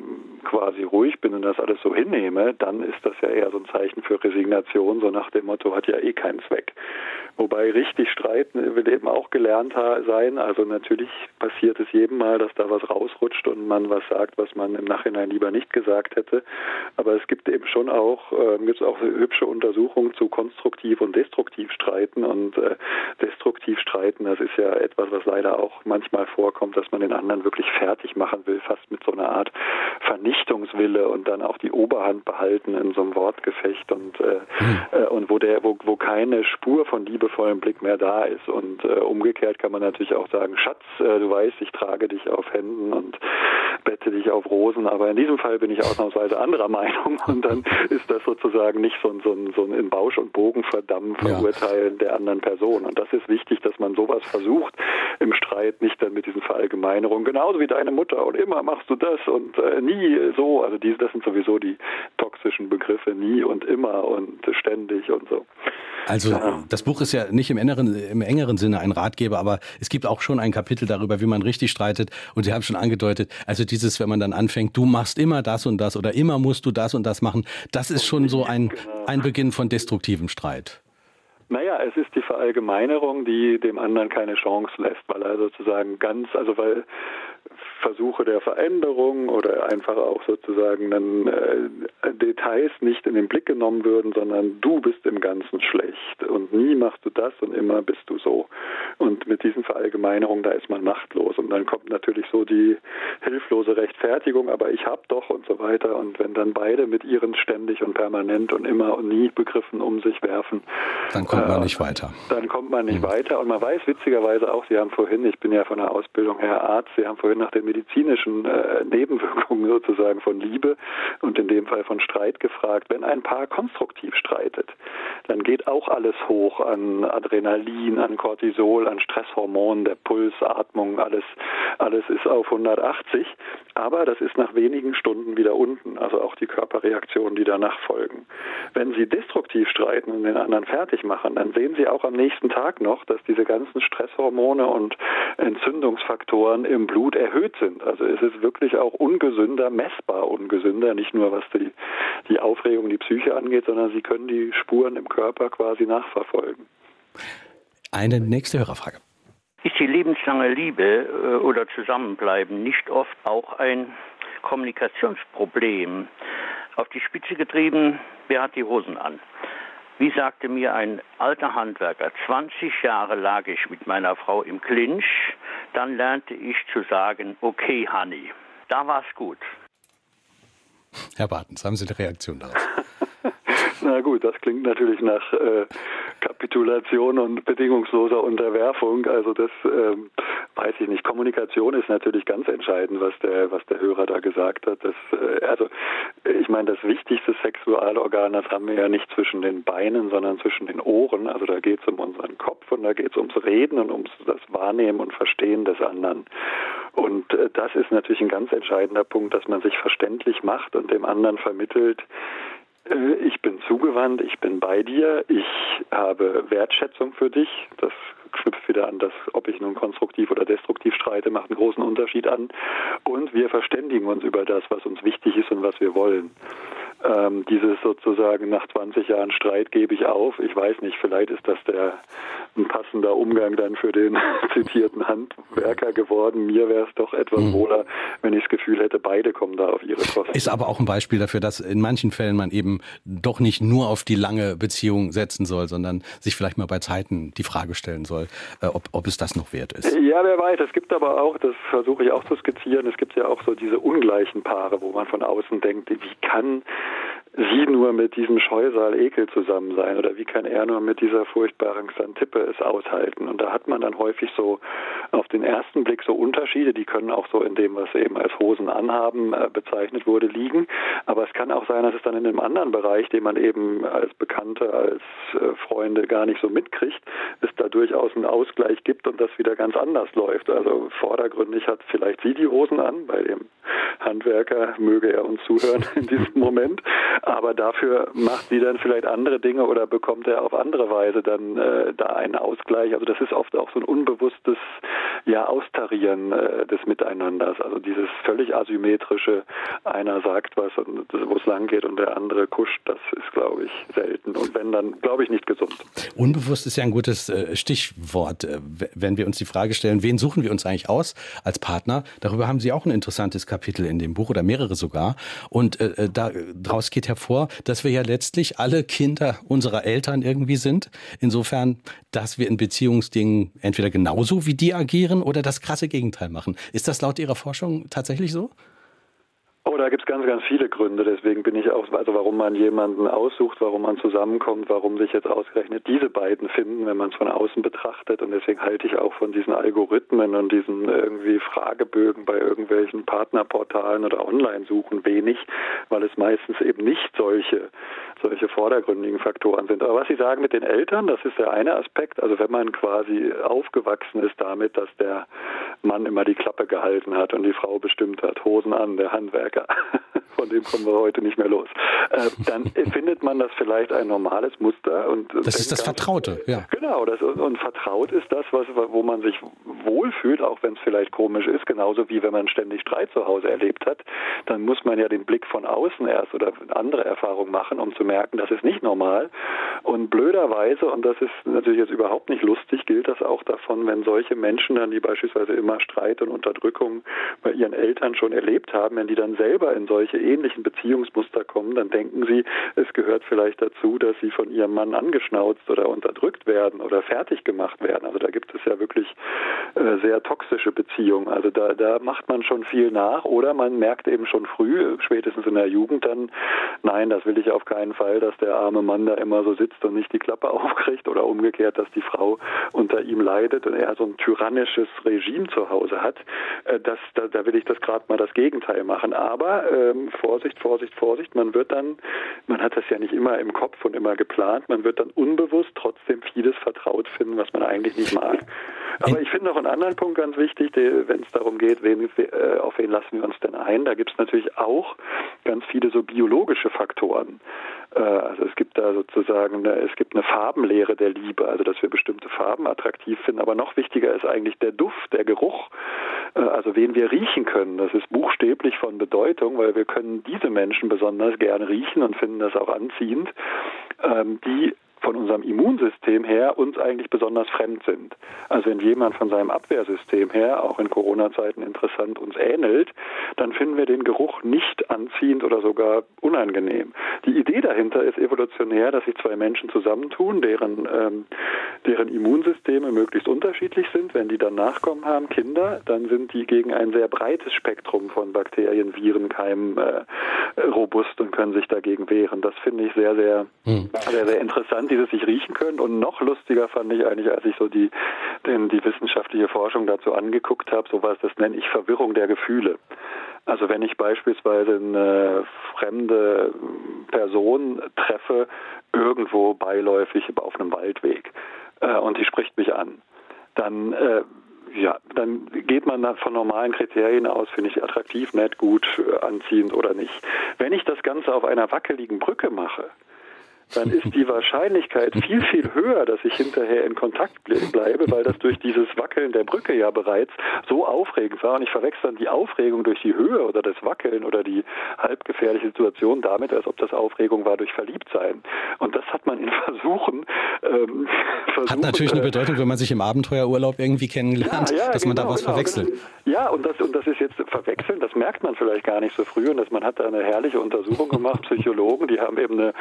quasi ruhig bin und das alles so hinnehme, dann ist das ja eher so ein Zeichen für Resignation, so nach dem Motto, hat ja eh keinen Zweck. Wobei richtig streiten will eben auch gelernt sein. Also natürlich passiert es jedem Mal, dass da was rausrutscht und man was sagt, was man im Nachhinein lieber nicht gesagt hätte. Aber es gibt eben schon auch, äh, gibt es auch hübsche Untersuchungen zu konstruktiv und destruktiv streiten. Und äh, destruktiv streiten, das ist ja etwas, was leider auch manchmal vorkommt, dass man den anderen wirklich fertig machen will, fast mit so einer Art Vernichtungswille und dann auch die Oberhand behalten in so einem Wortgefecht und, äh, hm. und wo der, wo, wo keine Spur von liebevollem Blick mehr da ist. Und äh, umgekehrt kann man natürlich auch sagen, Schatz, äh, du weißt, ich trage dich auf Händen und bette dich auf Rosen, aber in diesem Fall bin ich ausnahmsweise anderer Meinung und dann ist das sozusagen nicht so ein, so ein, so ein in Bausch und Bogen verdammen, verurteilen ja. der anderen Person. Und das ist wichtig, dass man sowas versucht im Streit, nicht dann mit diesen Verallgemeinerungen, genauso wie deine Mutter und immer machst du das und äh, nie so, also diese, das sind sowieso die toxischen Begriffe, nie und immer und ständig und so. Also ja. das Buch ist ja nicht im engeren, im engeren Sinne ein Ratgeber, aber es gibt auch schon ein Kapitel darüber, wie man richtig streitet. Und Sie haben schon angedeutet, also dieses, wenn man dann anfängt, du machst immer das und das oder immer musst du das und das machen, das ist schon so ein, genau. ein Beginn von destruktivem Streit. Naja, es ist die Verallgemeinerung, die dem anderen keine Chance lässt, weil er sozusagen ganz, also weil Versuche der Veränderung oder einfach auch sozusagen dann äh, Details nicht in den Blick genommen würden, sondern du bist im Ganzen schlecht und nie machst du das und immer bist du so. Und mit diesen Verallgemeinerungen, da ist man machtlos und dann kommt natürlich so die hilflose Rechtfertigung, aber ich hab doch und so weiter. Und wenn dann beide mit ihren ständig und permanent und immer und nie Begriffen um sich werfen, dann kommt man äh, nicht weiter. Dann kommt man nicht mhm. weiter und man weiß witzigerweise auch, Sie haben vorhin, ich bin ja von der Ausbildung her Arzt, Sie haben vorhin nach den medizinischen äh, Nebenwirkungen sozusagen von Liebe und in dem Fall von Streit gefragt. Wenn ein Paar konstruktiv streitet, dann geht auch alles hoch an Adrenalin, an Cortisol, an Stresshormonen, der Puls, Atmung, alles, alles ist auf 180. Aber das ist nach wenigen Stunden wieder unten, also auch die Körperreaktionen, die danach folgen. Wenn Sie destruktiv streiten und den anderen fertig machen, dann sehen Sie auch am nächsten Tag noch, dass diese ganzen Stresshormone und Entzündungsfaktoren im Blut erhöht sind. Also es ist wirklich auch ungesünder, messbar ungesünder, nicht nur was die, die Aufregung, die Psyche angeht, sondern Sie können die Spuren im Körper quasi nachverfolgen. Eine nächste Hörerfrage. Ist die lebenslange Liebe äh, oder Zusammenbleiben nicht oft auch ein Kommunikationsproblem? Auf die Spitze getrieben, wer hat die Hosen an? Wie sagte mir ein alter Handwerker, 20 Jahre lag ich mit meiner Frau im Clinch, dann lernte ich zu sagen, okay, Honey. Da war's gut. Herr Bartens, haben Sie eine Reaktion darauf? Na gut, das klingt natürlich nach äh, Kapitulation und bedingungsloser Unterwerfung. Also das ähm, weiß ich nicht. Kommunikation ist natürlich ganz entscheidend, was der, was der Hörer da gesagt hat. Das, äh, also ich meine, das wichtigste Sexualorgan, das haben wir ja nicht zwischen den Beinen, sondern zwischen den Ohren. Also da geht es um unseren Kopf und da geht es ums Reden und ums das Wahrnehmen und Verstehen des anderen. Und äh, das ist natürlich ein ganz entscheidender Punkt, dass man sich verständlich macht und dem anderen vermittelt, ich bin zugewandt, ich bin bei dir, ich habe Wertschätzung für dich. Das knüpft wieder an das, ob ich nun konstruktiv oder destruktiv streite, macht einen großen Unterschied an. Und wir verständigen uns über das, was uns wichtig ist und was wir wollen. Ähm, dieses sozusagen nach 20 Jahren Streit gebe ich auf. Ich weiß nicht, vielleicht ist das der ein passender Umgang dann für den zitierten Handwerker geworden. Mir wäre es doch etwas mhm. wohler, wenn ich das Gefühl hätte, beide kommen da auf ihre Kosten. Ist aber auch ein Beispiel dafür, dass in manchen Fällen man eben doch nicht nur auf die lange Beziehung setzen soll, sondern sich vielleicht mal bei Zeiten die Frage stellen soll, äh, ob, ob es das noch wert ist. Ja, wer weiß. Es gibt aber auch, das versuche ich auch zu skizzieren, es gibt ja auch so diese ungleichen Paare, wo man von außen denkt, wie kann sie nur mit diesem Scheusal Ekel zusammen sein oder wie kann er nur mit dieser furchtbaren Xantippe es aushalten? Und da hat man dann häufig so auf den ersten Blick so Unterschiede, die können auch so in dem, was eben als Hosen anhaben äh, bezeichnet wurde, liegen. Aber es kann auch sein, dass es dann in einem anderen Bereich, den man eben als Bekannte, als äh, Freunde gar nicht so mitkriegt, es da durchaus einen Ausgleich gibt und das wieder ganz anders läuft. Also vordergründig hat vielleicht sie die Hosen an, bei dem Handwerker möge er uns zuhören in diesem Moment aber dafür macht sie dann vielleicht andere Dinge oder bekommt er auf andere Weise dann äh, da einen Ausgleich. Also das ist oft auch so ein unbewusstes ja, Austarieren äh, des Miteinanders. Also dieses völlig asymmetrische, einer sagt was und wo es lang geht und der andere kuscht, das ist, glaube ich, selten. Und wenn, dann glaube ich nicht gesund. Unbewusst ist ja ein gutes äh, Stichwort, äh, wenn wir uns die Frage stellen, wen suchen wir uns eigentlich aus als Partner? Darüber haben Sie auch ein interessantes Kapitel in dem Buch oder mehrere sogar. Und äh, äh da, daraus geht hervor, dass wir ja letztlich alle Kinder unserer Eltern irgendwie sind. Insofern, dass wir in Beziehungsdingen entweder genauso wie die agieren oder das krasse Gegenteil machen. Ist das laut Ihrer Forschung tatsächlich so? Oh, da gibt es ganz, ganz viele Gründe. Deswegen bin ich auch, also warum man jemanden aussucht, warum man zusammenkommt, warum sich jetzt ausgerechnet diese beiden finden, wenn man es von außen betrachtet. Und deswegen halte ich auch von diesen Algorithmen und diesen irgendwie Fragebögen bei irgendwelchen Partnerportalen oder Online-Suchen wenig, weil es meistens eben nicht solche, solche vordergründigen Faktoren sind. Aber was Sie sagen mit den Eltern, das ist der eine Aspekt. Also wenn man quasi aufgewachsen ist damit, dass der Mann immer die Klappe gehalten hat und die Frau bestimmt hat, Hosen an, der Handwerker, von dem kommen wir heute nicht mehr los, äh, dann findet man das vielleicht ein normales Muster. Und das ist das Vertraute, ja. Genau, das, und vertraut ist das, was, wo man sich wohlfühlt, auch wenn es vielleicht komisch ist, genauso wie wenn man ständig Streit zu Hause erlebt hat, dann muss man ja den Blick von außen erst oder andere Erfahrungen machen, um zu merken, das ist nicht normal. Und blöderweise, und das ist natürlich jetzt überhaupt nicht lustig, gilt das auch davon, wenn solche Menschen dann, die beispielsweise immer Streit und Unterdrückung bei ihren Eltern schon erlebt haben, wenn die dann selber in solche ähnlichen Beziehungsmuster kommen, dann denken sie, es gehört vielleicht dazu, dass sie von ihrem Mann angeschnauzt oder unterdrückt werden oder fertig gemacht werden. Also da gibt es ja wirklich äh, sehr toxische Beziehungen. Also da, da macht man schon viel nach oder man merkt eben schon früh, spätestens in der Jugend dann, nein, das will ich auf keinen Fall, dass der arme Mann da immer so sitzt und nicht die Klappe aufkriegt oder umgekehrt, dass die Frau unter ihm leidet und er so ein tyrannisches Regime zu Hause hat. Äh, das, da, da will ich das gerade mal das Gegenteil machen. Aber ähm, Vorsicht, Vorsicht, Vorsicht, man wird dann, man hat das ja nicht immer im Kopf und immer geplant, man wird dann unbewusst trotzdem vieles vertraut finden, was man eigentlich nicht mag. Aber ich finde noch einen anderen Punkt ganz wichtig, wenn es darum geht, wen, äh, auf wen lassen wir uns denn ein. Da gibt es natürlich auch ganz viele so biologische Faktoren. Äh, also es gibt da sozusagen eine, es gibt eine Farbenlehre der Liebe, also dass wir bestimmte Farben attraktiv finden. Aber noch wichtiger ist eigentlich der Duft, der Geruch, äh, also wen wir riechen können. Das ist buchstäblich von Bedeutung, weil wir können diese Menschen besonders gerne riechen und finden das auch anziehend, ähm, die von unserem Immunsystem her uns eigentlich besonders fremd sind. Also wenn jemand von seinem Abwehrsystem her, auch in Corona-Zeiten interessant, uns ähnelt, dann finden wir den Geruch nicht anziehend oder sogar unangenehm. Die Idee dahinter ist evolutionär, dass sich zwei Menschen zusammentun, deren, ähm, deren Immunsysteme möglichst unterschiedlich sind. Wenn die dann Nachkommen haben, Kinder, dann sind die gegen ein sehr breites Spektrum von Bakterien, Viren, Keimen äh, robust und können sich dagegen wehren. Das finde ich sehr, sehr, hm. sehr, sehr interessant die das sich riechen können. Und noch lustiger fand ich eigentlich, als ich so die, den, die wissenschaftliche Forschung dazu angeguckt habe, so was, das nenne ich Verwirrung der Gefühle. Also wenn ich beispielsweise eine fremde Person treffe, irgendwo beiläufig auf einem Waldweg, äh, und die spricht mich an, dann äh, ja, dann geht man von normalen Kriterien aus, finde ich attraktiv, nett, gut, anziehend oder nicht. Wenn ich das Ganze auf einer wackeligen Brücke mache, dann ist die Wahrscheinlichkeit viel, viel höher, dass ich hinterher in Kontakt bleibe, weil das durch dieses Wackeln der Brücke ja bereits so aufregend war. Und ich verwechsel dann die Aufregung durch die Höhe oder das Wackeln oder die halbgefährliche Situation damit, als ob das Aufregung war durch Verliebtsein. Und das hat man in Versuchen. Ähm, versuchen, hat natürlich eine Bedeutung, wenn man sich im Abenteuerurlaub irgendwie kennenlernt, ja, ja, dass man genau, da was genau. verwechselt. Ja, und das, und das ist jetzt verwechseln, das merkt man vielleicht gar nicht so früh. Und dass man hat da eine herrliche Untersuchung gemacht, Psychologen, die haben eben eine,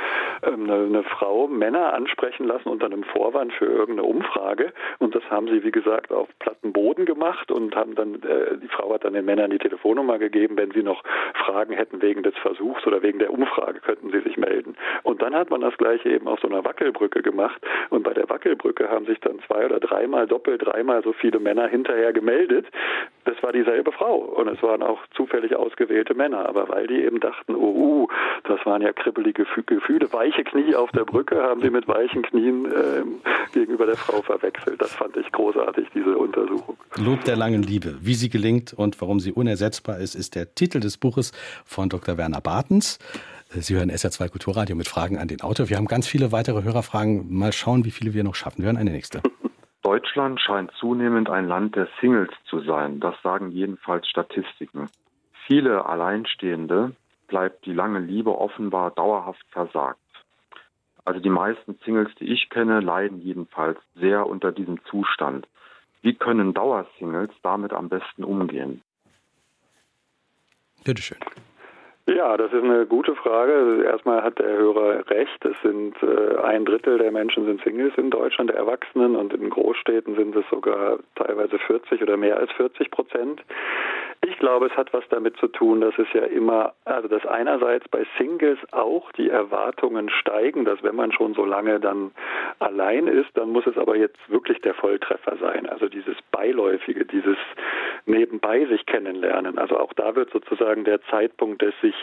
ähm, eine eine Frau Männer ansprechen lassen unter einem Vorwand für irgendeine Umfrage. Und das haben sie, wie gesagt, auf platten Boden gemacht und haben dann, äh, die Frau hat dann den Männern die Telefonnummer gegeben, wenn sie noch Fragen hätten wegen des Versuchs oder wegen der Umfrage, könnten sie sich melden. Und dann hat man das gleiche eben auf so einer Wackelbrücke gemacht. Und bei der Wackelbrücke haben sich dann zwei oder dreimal, doppelt dreimal so viele Männer hinterher gemeldet. Das war dieselbe Frau. Und es waren auch zufällig ausgewählte Männer. Aber weil die eben dachten, oh, uh, das waren ja kribbelige Gefühle, weiche Knie auf der Brücke haben sie mit weichen Knien äh, gegenüber der Frau verwechselt. Das fand ich großartig, diese Untersuchung. Lob der langen Liebe. Wie sie gelingt und warum sie unersetzbar ist, ist der Titel des Buches von Dr. Werner Bartens. Sie hören SR2 Kulturradio mit Fragen an den Autor. Wir haben ganz viele weitere Hörerfragen. Mal schauen, wie viele wir noch schaffen. Wir hören eine nächste. Deutschland scheint zunehmend ein Land der Singles zu sein. Das sagen jedenfalls Statistiken. Viele Alleinstehende bleibt die lange Liebe offenbar dauerhaft versagt. Also die meisten Singles, die ich kenne, leiden jedenfalls sehr unter diesem Zustand. Wie können Dauersingles damit am besten umgehen? Bitteschön. Ja, das ist eine gute Frage. Erstmal hat der Hörer recht. Es sind äh, ein Drittel der Menschen sind Singles in Deutschland, der Erwachsenen, und in Großstädten sind es sogar teilweise 40 oder mehr als 40 Prozent. Ich glaube, es hat was damit zu tun, dass es ja immer, also dass einerseits bei Singles auch die Erwartungen steigen, dass wenn man schon so lange dann allein ist, dann muss es aber jetzt wirklich der Volltreffer sein. Also dieses Beiläufige, dieses nebenbei sich kennenlernen. Also auch da wird sozusagen der Zeitpunkt des sich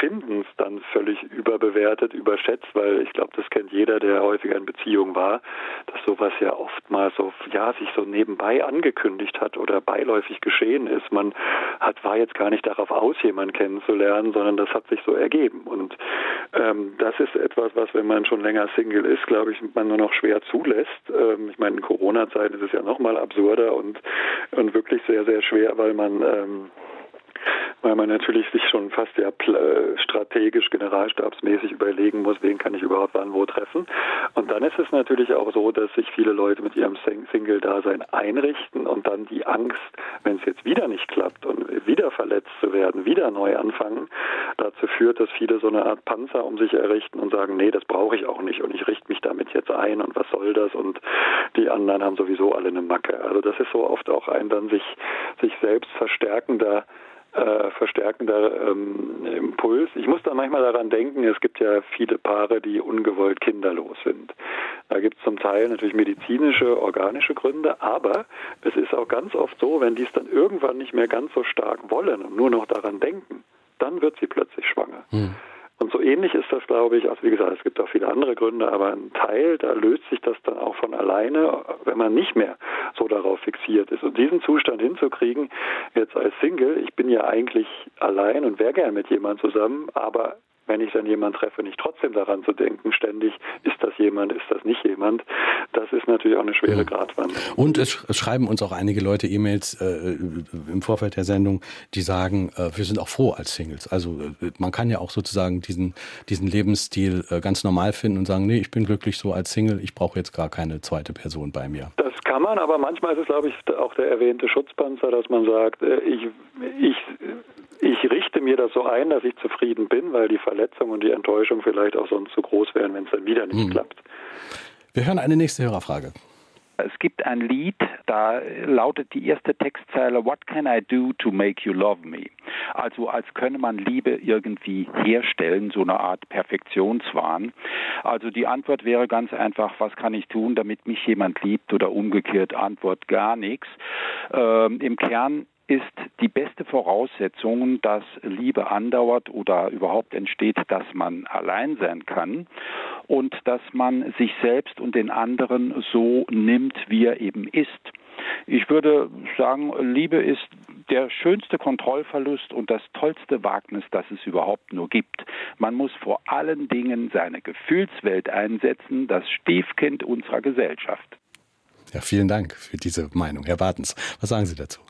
Findens dann völlig überbewertet, überschätzt, weil ich glaube, das kennt jeder, der häufiger in Beziehung war, dass sowas ja oftmals so, ja, sich so nebenbei angekündigt hat oder beiläufig geschehen ist. Man hat, war jetzt gar nicht darauf aus, jemanden kennenzulernen, sondern das hat sich so ergeben. Und ähm, das ist etwas, was, wenn man schon länger Single ist, glaube ich, man nur noch schwer zulässt. Ähm, ich meine, in Corona-Zeiten ist es ja noch mal absurder und, und wirklich sehr, sehr schwer, weil man ähm, weil man natürlich sich schon fast ja strategisch, generalstabsmäßig überlegen muss, wen kann ich überhaupt wann wo treffen. Und dann ist es natürlich auch so, dass sich viele Leute mit ihrem Single-Dasein einrichten und dann die Angst, wenn es jetzt wieder nicht klappt und wieder verletzt zu werden, wieder neu anfangen, dazu führt, dass viele so eine Art Panzer um sich errichten und sagen, nee, das brauche ich auch nicht und ich richte mich damit jetzt ein und was soll das und die anderen haben sowieso alle eine Macke. Also das ist so oft auch ein dann sich, sich selbst verstärkender äh, verstärkender ähm, Impuls. Ich muss da manchmal daran denken, es gibt ja viele Paare, die ungewollt kinderlos sind. Da gibt es zum Teil natürlich medizinische, organische Gründe, aber es ist auch ganz oft so, wenn die es dann irgendwann nicht mehr ganz so stark wollen und nur noch daran denken, dann wird sie plötzlich schwanger. Hm. Und so ähnlich ist das, glaube ich, also wie gesagt, es gibt auch viele andere Gründe, aber ein Teil, da löst sich das dann auch von alleine, wenn man nicht mehr so darauf fixiert ist. Und diesen Zustand hinzukriegen, jetzt als Single, ich bin ja eigentlich allein und wäre gern mit jemandem zusammen, aber wenn ich dann jemanden treffe, nicht trotzdem daran zu denken, ständig, ist das jemand, ist das nicht jemand, das ist natürlich auch eine schwere Gratwanderung. Und es, es schreiben uns auch einige Leute E-Mails äh, im Vorfeld der Sendung, die sagen, äh, wir sind auch froh als Singles. Also äh, man kann ja auch sozusagen diesen, diesen Lebensstil äh, ganz normal finden und sagen, nee, ich bin glücklich so als Single, ich brauche jetzt gar keine zweite Person bei mir. Das kann man, aber manchmal ist es, glaube ich, auch der erwähnte Schutzpanzer, dass man sagt, äh, ich, ich ich richte mir das so ein, dass ich zufrieden bin, weil die Verletzung und die Enttäuschung vielleicht auch sonst zu groß wären, wenn es dann wieder nicht hm. klappt. Wir hören eine nächste Hörerfrage. Es gibt ein Lied, da lautet die erste Textzeile What can I do to make you love me? Also als könne man Liebe irgendwie herstellen, so eine Art Perfektionswahn. Also die Antwort wäre ganz einfach, was kann ich tun, damit mich jemand liebt oder umgekehrt Antwort gar nichts. Ähm, Im Kern ist die beste Voraussetzung, dass Liebe andauert oder überhaupt entsteht, dass man allein sein kann und dass man sich selbst und den anderen so nimmt, wie er eben ist. Ich würde sagen, Liebe ist der schönste Kontrollverlust und das tollste Wagnis, das es überhaupt nur gibt. Man muss vor allen Dingen seine Gefühlswelt einsetzen, das Stiefkind unserer Gesellschaft. Ja, vielen Dank für diese Meinung, Herr Bartens. Was sagen Sie dazu?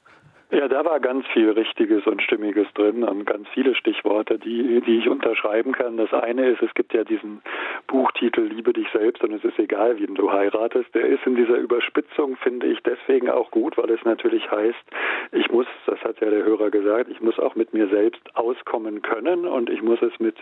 Ja, da war ganz viel Richtiges und Stimmiges drin und ganz viele Stichworte, die, die ich unterschreiben kann. Das eine ist, es gibt ja diesen Buchtitel Liebe dich selbst und es ist egal, wen du heiratest. Der ist in dieser Überspitzung, finde ich, deswegen auch gut, weil es natürlich heißt, ich muss, das hat ja der Hörer gesagt, ich muss auch mit mir selbst auskommen können und ich muss es mit,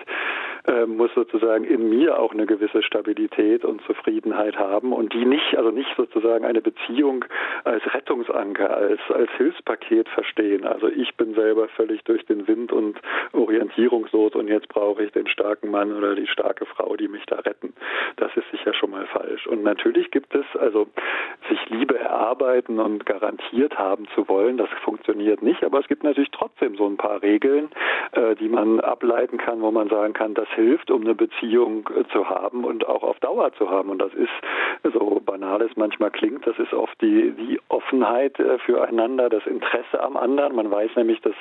äh, muss sozusagen in mir auch eine gewisse Stabilität und Zufriedenheit haben und die nicht, also nicht sozusagen eine Beziehung als Rettungsanker, als, als Hilfspaket Realität verstehen. Also ich bin selber völlig durch den Wind und orientierungslos und jetzt brauche ich den starken Mann oder die starke Frau, die mich da retten. Das ist sicher schon mal falsch. Und natürlich gibt es also sich Liebe erarbeiten und garantiert haben zu wollen, das funktioniert nicht, aber es gibt natürlich trotzdem so ein paar Regeln, äh, die man ableiten kann, wo man sagen kann, das hilft, um eine Beziehung äh, zu haben und auch auf Dauer zu haben. Und das ist, so banal es manchmal klingt, das ist oft die, die Offenheit äh, füreinander, das Interesse am anderen. Man weiß nämlich, dass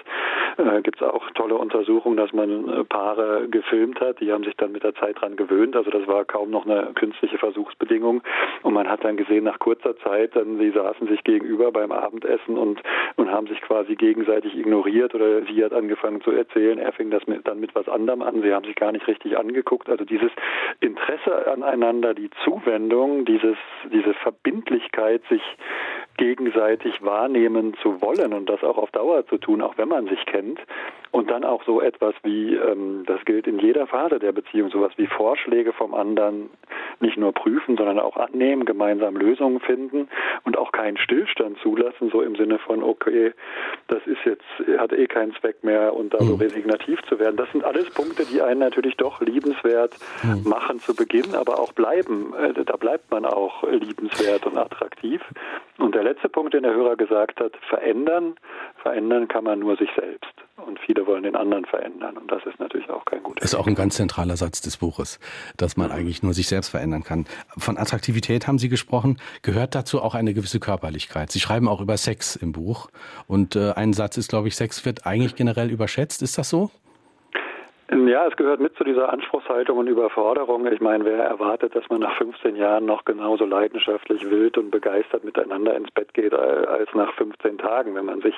äh, gibt es auch tolle Untersuchungen, dass man äh, Paare gefilmt hat. Die haben sich dann mit der Zeit dran gewöhnt. Also das war kaum noch eine künstliche Versuchsbedingung. Und man hat dann gesehen, nach kurzer Zeit, dann sie saßen sich gegenüber beim Abendessen und, und haben sich quasi gegenseitig ignoriert oder sie hat angefangen zu erzählen. Er fing das mit, dann mit was anderem an. Sie haben sich gar nicht richtig angeguckt. Also dieses Interesse aneinander, die Zuwendung, dieses, diese Verbindlichkeit, sich gegenseitig wahrnehmen zu wollen und das auch auf Dauer zu tun, auch wenn man sich kennt. Und dann auch so etwas wie, ähm, das gilt in jeder Phase der Beziehung, sowas wie Vorschläge vom anderen nicht nur prüfen, sondern auch annehmen, gemeinsam Lösungen finden und auch keinen Stillstand zulassen, so im Sinne von, okay, das ist jetzt, hat eh keinen Zweck mehr und da so mhm. resignativ zu werden. Das sind alles Punkte, die einen natürlich doch liebenswert mhm. machen zu Beginn, aber auch bleiben. Äh, da bleibt man auch liebenswert und attraktiv. Und der letzte Punkt, den der Hörer gesagt hat, verändern. Verändern kann man nur sich selbst. Und viele wollen den anderen verändern. Und das ist natürlich auch kein guter Das ist auch ein ganz zentraler Satz des Buches, dass man eigentlich nur sich selbst verändern kann. Von Attraktivität haben Sie gesprochen. Gehört dazu auch eine gewisse Körperlichkeit? Sie schreiben auch über Sex im Buch. Und äh, ein Satz ist, glaube ich, Sex wird eigentlich generell überschätzt. Ist das so? Ja, es gehört mit zu dieser Anspruchshaltung und Überforderung. Ich meine, wer erwartet, dass man nach 15 Jahren noch genauso leidenschaftlich wild und begeistert miteinander ins Bett geht als nach 15 Tagen, wenn man sich,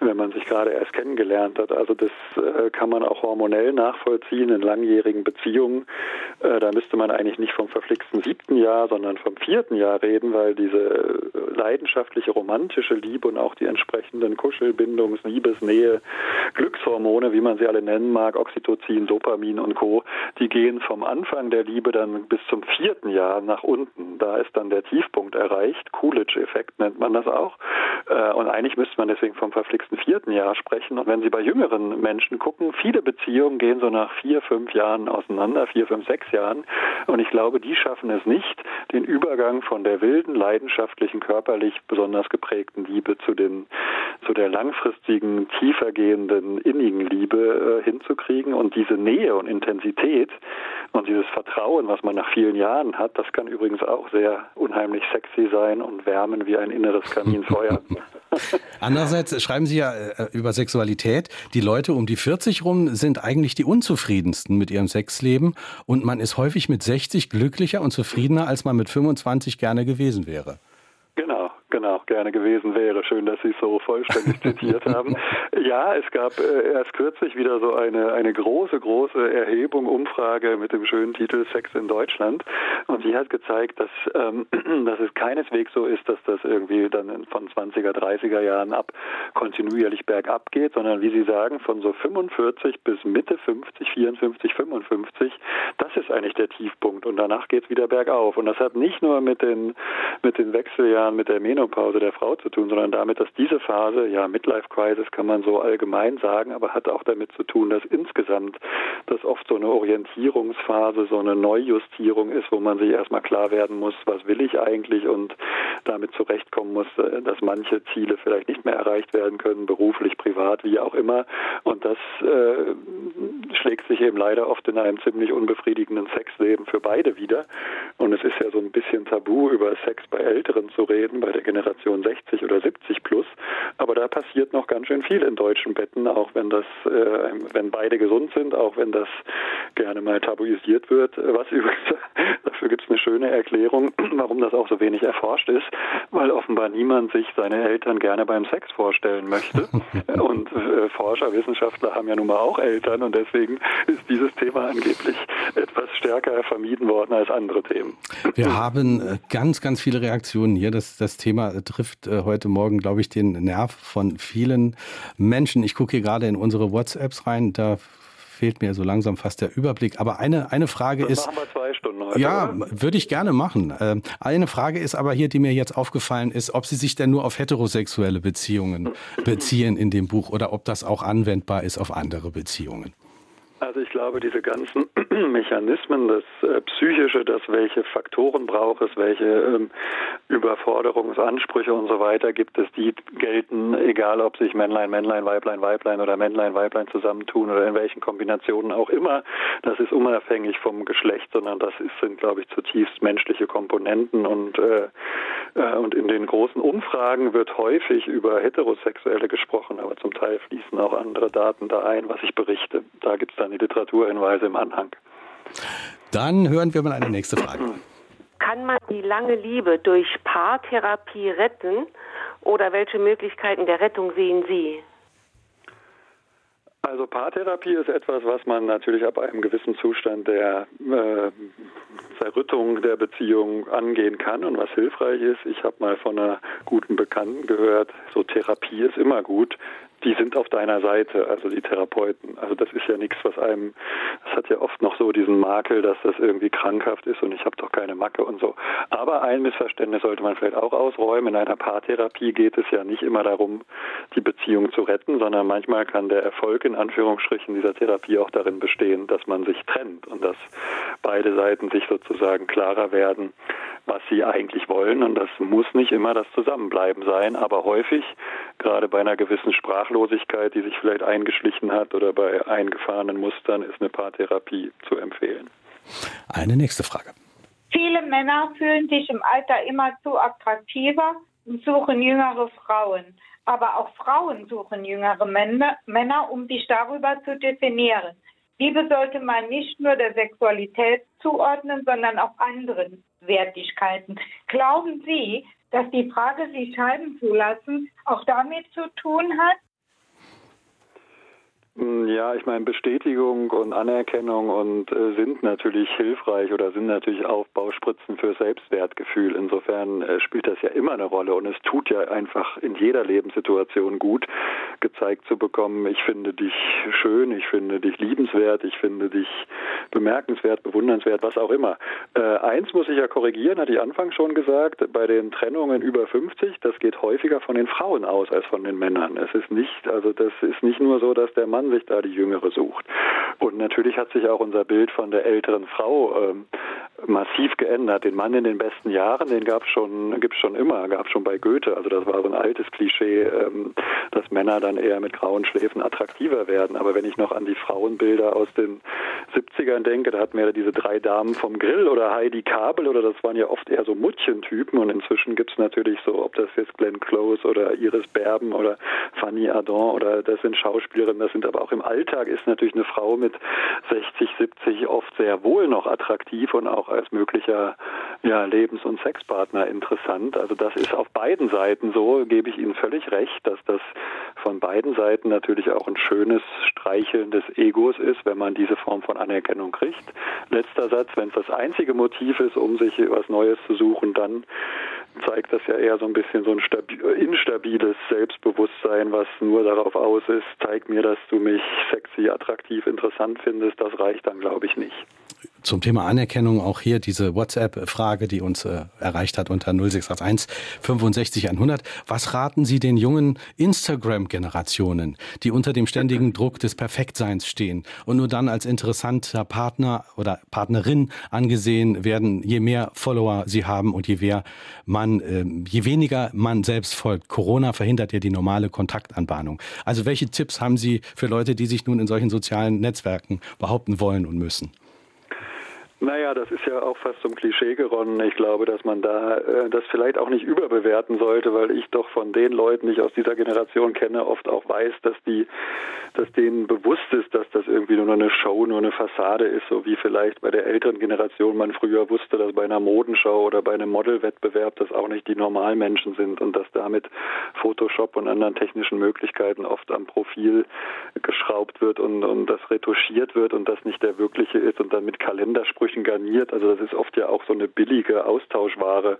wenn man sich gerade erst kennengelernt hat. Also das äh, kann man auch hormonell nachvollziehen in langjährigen Beziehungen. Äh, da müsste man eigentlich nicht vom verflixten siebten Jahr, sondern vom vierten Jahr reden, weil diese leidenschaftliche romantische Liebe und auch die entsprechenden Kuschelbindungs-, Liebesnähe, Glückshormone, wie man sie alle nennen mag, Oxytocin, Oxytocin, Dopamin und Co., die gehen vom Anfang der Liebe dann bis zum vierten Jahr nach unten. Da ist dann der Tiefpunkt erreicht. Coolidge-Effekt nennt man das auch. Äh, und eigentlich müsste man deswegen vom verflixten vierten Jahr sprechen. Und wenn Sie bei jüngeren Menschen gucken, viele Beziehungen gehen so nach vier, fünf Jahren auseinander, vier, fünf, sechs Jahren. Und ich glaube, die schaffen es nicht, den Übergang von der wilden, leidenschaftlichen, körperlich besonders geprägten Liebe zu den, zu der langfristigen, tiefergehenden, innigen Liebe äh, hinzukriegen. Und diese Nähe und Intensität und dieses Vertrauen, was man nach vielen Jahren hat, das kann übrigens auch sehr unheimlich sexy sein und wärmen wie ein inneres Kaminfeuer. Andererseits schreiben Sie ja äh, über Sexualität, die Leute um die 40 rum sind eigentlich die unzufriedensten mit ihrem Sexleben und man ist häufig mit 60 glücklicher und zufriedener, als man mit 25 gerne gewesen wäre. Genau, genau, gerne gewesen wäre. Schön, dass Sie es so vollständig zitiert haben. Ja, es gab äh, erst kürzlich wieder so eine, eine große, große Erhebung, Umfrage mit dem schönen Titel Sex in Deutschland. Und die hat gezeigt, dass, ähm, dass es keineswegs so ist, dass das irgendwie dann von 20er, 30er Jahren ab kontinuierlich bergab geht, sondern wie Sie sagen, von so 45 bis Mitte 50, 54, 55, das ist eigentlich der Tiefpunkt. Und danach geht es wieder bergauf. Und das hat nicht nur mit den, mit den Wechseljahren, mit der Menopause der Frau zu tun, sondern damit, dass diese Phase, ja, Midlife Crisis kann man so allgemein sagen, aber hat auch damit zu tun, dass insgesamt das oft so eine Orientierungsphase, so eine Neujustierung ist, wo man sich erstmal klar werden muss, was will ich eigentlich und damit zurechtkommen muss, äh, dass manche Ziele vielleicht nicht mehr erreicht werden können, beruflich, privat, wie auch immer. Und das äh, schlägt sich eben leider oft in einem ziemlich unbefriedigenden Sexleben für beide wieder. Und es ist ja so ein bisschen tabu, über Sex bei Älteren zu reden, bei der Generation 60 oder 70 plus. Aber da passiert noch ganz schön viel in deutschen Betten, auch wenn das, äh, wenn beide gesund sind, auch wenn das gerne mal tabuisiert wird. Was übrigens, dafür gibt es eine schöne Erklärung, warum das auch so wenig erforscht ist, weil offenbar niemand sich seine Eltern gerne beim Sex vorstellen möchte. Und äh, Forscher, Wissenschaftler haben ja nun mal auch Eltern und deswegen ist dieses Thema angeblich etwas stärker vermieden worden als andere Themen. Wir haben äh, ganz, ganz viele Reaktionen hier. Das, das Thema trifft äh, heute Morgen, glaube ich, den Nerv von vielen Menschen. Ich gucke hier gerade in unsere WhatsApps rein. Da fehlt mir so langsam fast der Überblick. Aber eine, eine Frage das ist. Machen wir zwei Stunden heute, ja, oder? würde ich gerne machen. Ähm, eine Frage ist aber hier, die mir jetzt aufgefallen ist, ob Sie sich denn nur auf heterosexuelle Beziehungen beziehen in dem Buch oder ob das auch anwendbar ist auf andere Beziehungen. Also ich glaube, diese ganzen Mechanismen, das äh, Psychische, das welche Faktoren braucht es, welche ähm, Überforderungsansprüche und so weiter gibt es, die gelten, egal ob sich Männlein, Männlein, Weiblein, Weiblein oder Männlein, Weiblein zusammentun oder in welchen Kombinationen auch immer. Das ist unabhängig vom Geschlecht, sondern das ist, sind, glaube ich, zutiefst menschliche Komponenten und, äh, äh, und in den großen Umfragen wird häufig über Heterosexuelle gesprochen, aber zum Teil fließen auch andere Daten da ein, was ich berichte. Da gibt es dann die Literaturhinweise im Anhang. Dann hören wir mal eine nächste Frage. Kann man die lange Liebe durch Paartherapie retten oder welche Möglichkeiten der Rettung sehen Sie? Also Paartherapie ist etwas, was man natürlich ab einem gewissen Zustand der äh, Zerrüttung der Beziehung angehen kann und was hilfreich ist. Ich habe mal von einer guten Bekannten gehört, so Therapie ist immer gut. Die sind auf deiner Seite, also die Therapeuten. Also das ist ja nichts, was einem, das hat ja oft noch so diesen Makel, dass das irgendwie krankhaft ist und ich habe doch keine Macke und so. Aber ein Missverständnis sollte man vielleicht auch ausräumen. In einer Paartherapie geht es ja nicht immer darum, die Beziehung zu retten, sondern manchmal kann der Erfolg in Anführungsstrichen dieser Therapie auch darin bestehen, dass man sich trennt und dass beide Seiten sich sozusagen klarer werden, was sie eigentlich wollen. Und das muss nicht immer das Zusammenbleiben sein, aber häufig, gerade bei einer gewissen Sprachlosigkeit, die sich vielleicht eingeschlichen hat oder bei eingefahrenen Mustern, ist eine Paartherapie zu empfehlen. Eine nächste Frage. Viele Männer fühlen sich im Alter immer zu attraktiver und suchen jüngere Frauen. Aber auch Frauen suchen jüngere Männer, Männer, um sich darüber zu definieren. Liebe sollte man nicht nur der Sexualität zuordnen, sondern auch anderen Wertigkeiten. Glauben Sie, dass die Frage, sich scheiden zu lassen, auch damit zu tun hat? Ja, ich meine, Bestätigung und Anerkennung und äh, sind natürlich hilfreich oder sind natürlich Aufbauspritzen für Selbstwertgefühl. Insofern äh, spielt das ja immer eine Rolle und es tut ja einfach in jeder Lebenssituation gut, gezeigt zu bekommen, ich finde dich schön, ich finde dich liebenswert, ich finde dich bemerkenswert, bewundernswert, was auch immer. Äh, eins muss ich ja korrigieren, hatte ich anfangs schon gesagt, bei den Trennungen über 50, das geht häufiger von den Frauen aus als von den Männern. Es ist nicht, also das ist nicht nur so, dass der Mann sich da die Jüngere sucht. Und natürlich hat sich auch unser Bild von der älteren Frau ähm, massiv geändert. Den Mann in den besten Jahren, den gab es schon, gibt's schon immer, gab es schon bei Goethe. Also das war so ein altes Klischee, ähm, dass Männer dann eher mit grauen Schläfen attraktiver werden. Aber wenn ich noch an die Frauenbilder aus den 70ern denke, da hatten wir diese drei Damen vom Grill oder Heidi Kabel oder das waren ja oft eher so Muttchentypen und inzwischen gibt es natürlich so, ob das jetzt Glenn Close oder Iris Berben oder Fanny Ardant oder das sind Schauspielerinnen, das sind aber auch im Alltag ist natürlich eine Frau mit 60, 70 oft sehr wohl noch attraktiv und auch als möglicher ja, Lebens- und Sexpartner interessant. Also das ist auf beiden Seiten so, gebe ich Ihnen völlig recht, dass das von beiden Seiten natürlich auch ein schönes Streicheln des Egos ist, wenn man diese Form von Anerkennung kriegt. Letzter Satz, wenn es das einzige Motiv ist, um sich was Neues zu suchen, dann zeigt das ja eher so ein bisschen so ein instabiles Selbstbewusstsein, was nur darauf aus ist, zeig mir, dass du mich sexy, attraktiv, interessant findest. Das reicht dann, glaube ich, nicht. Zum Thema Anerkennung auch hier diese WhatsApp-Frage, die uns äh, erreicht hat unter 0681 65 100. Was raten Sie den jungen Instagram-Generationen, die unter dem ständigen Druck des Perfektseins stehen und nur dann als interessanter Partner oder Partnerin angesehen werden, je mehr Follower sie haben und je mehr man, äh, je weniger man selbst folgt? Corona verhindert ja die normale Kontaktanbahnung. Also welche Tipps haben Sie für Leute, die sich nun in solchen sozialen Netzwerken behaupten wollen und müssen? Naja, das ist ja auch fast zum Klischee geronnen. Ich glaube, dass man da äh, das vielleicht auch nicht überbewerten sollte, weil ich doch von den Leuten, die ich aus dieser Generation kenne, oft auch weiß, dass die, dass denen bewusst ist, dass das irgendwie nur eine Show, nur eine Fassade ist, so wie vielleicht bei der älteren Generation man früher wusste, dass bei einer Modenschau oder bei einem Modelwettbewerb das auch nicht die Normalmenschen sind und dass damit Photoshop und anderen technischen Möglichkeiten oft am Profil geschraubt wird und, und das retuschiert wird und das nicht der wirkliche ist und dann mit Kalendersprüchen Anführungsstrichen garniert. Also das ist oft ja auch so eine billige, austauschbare,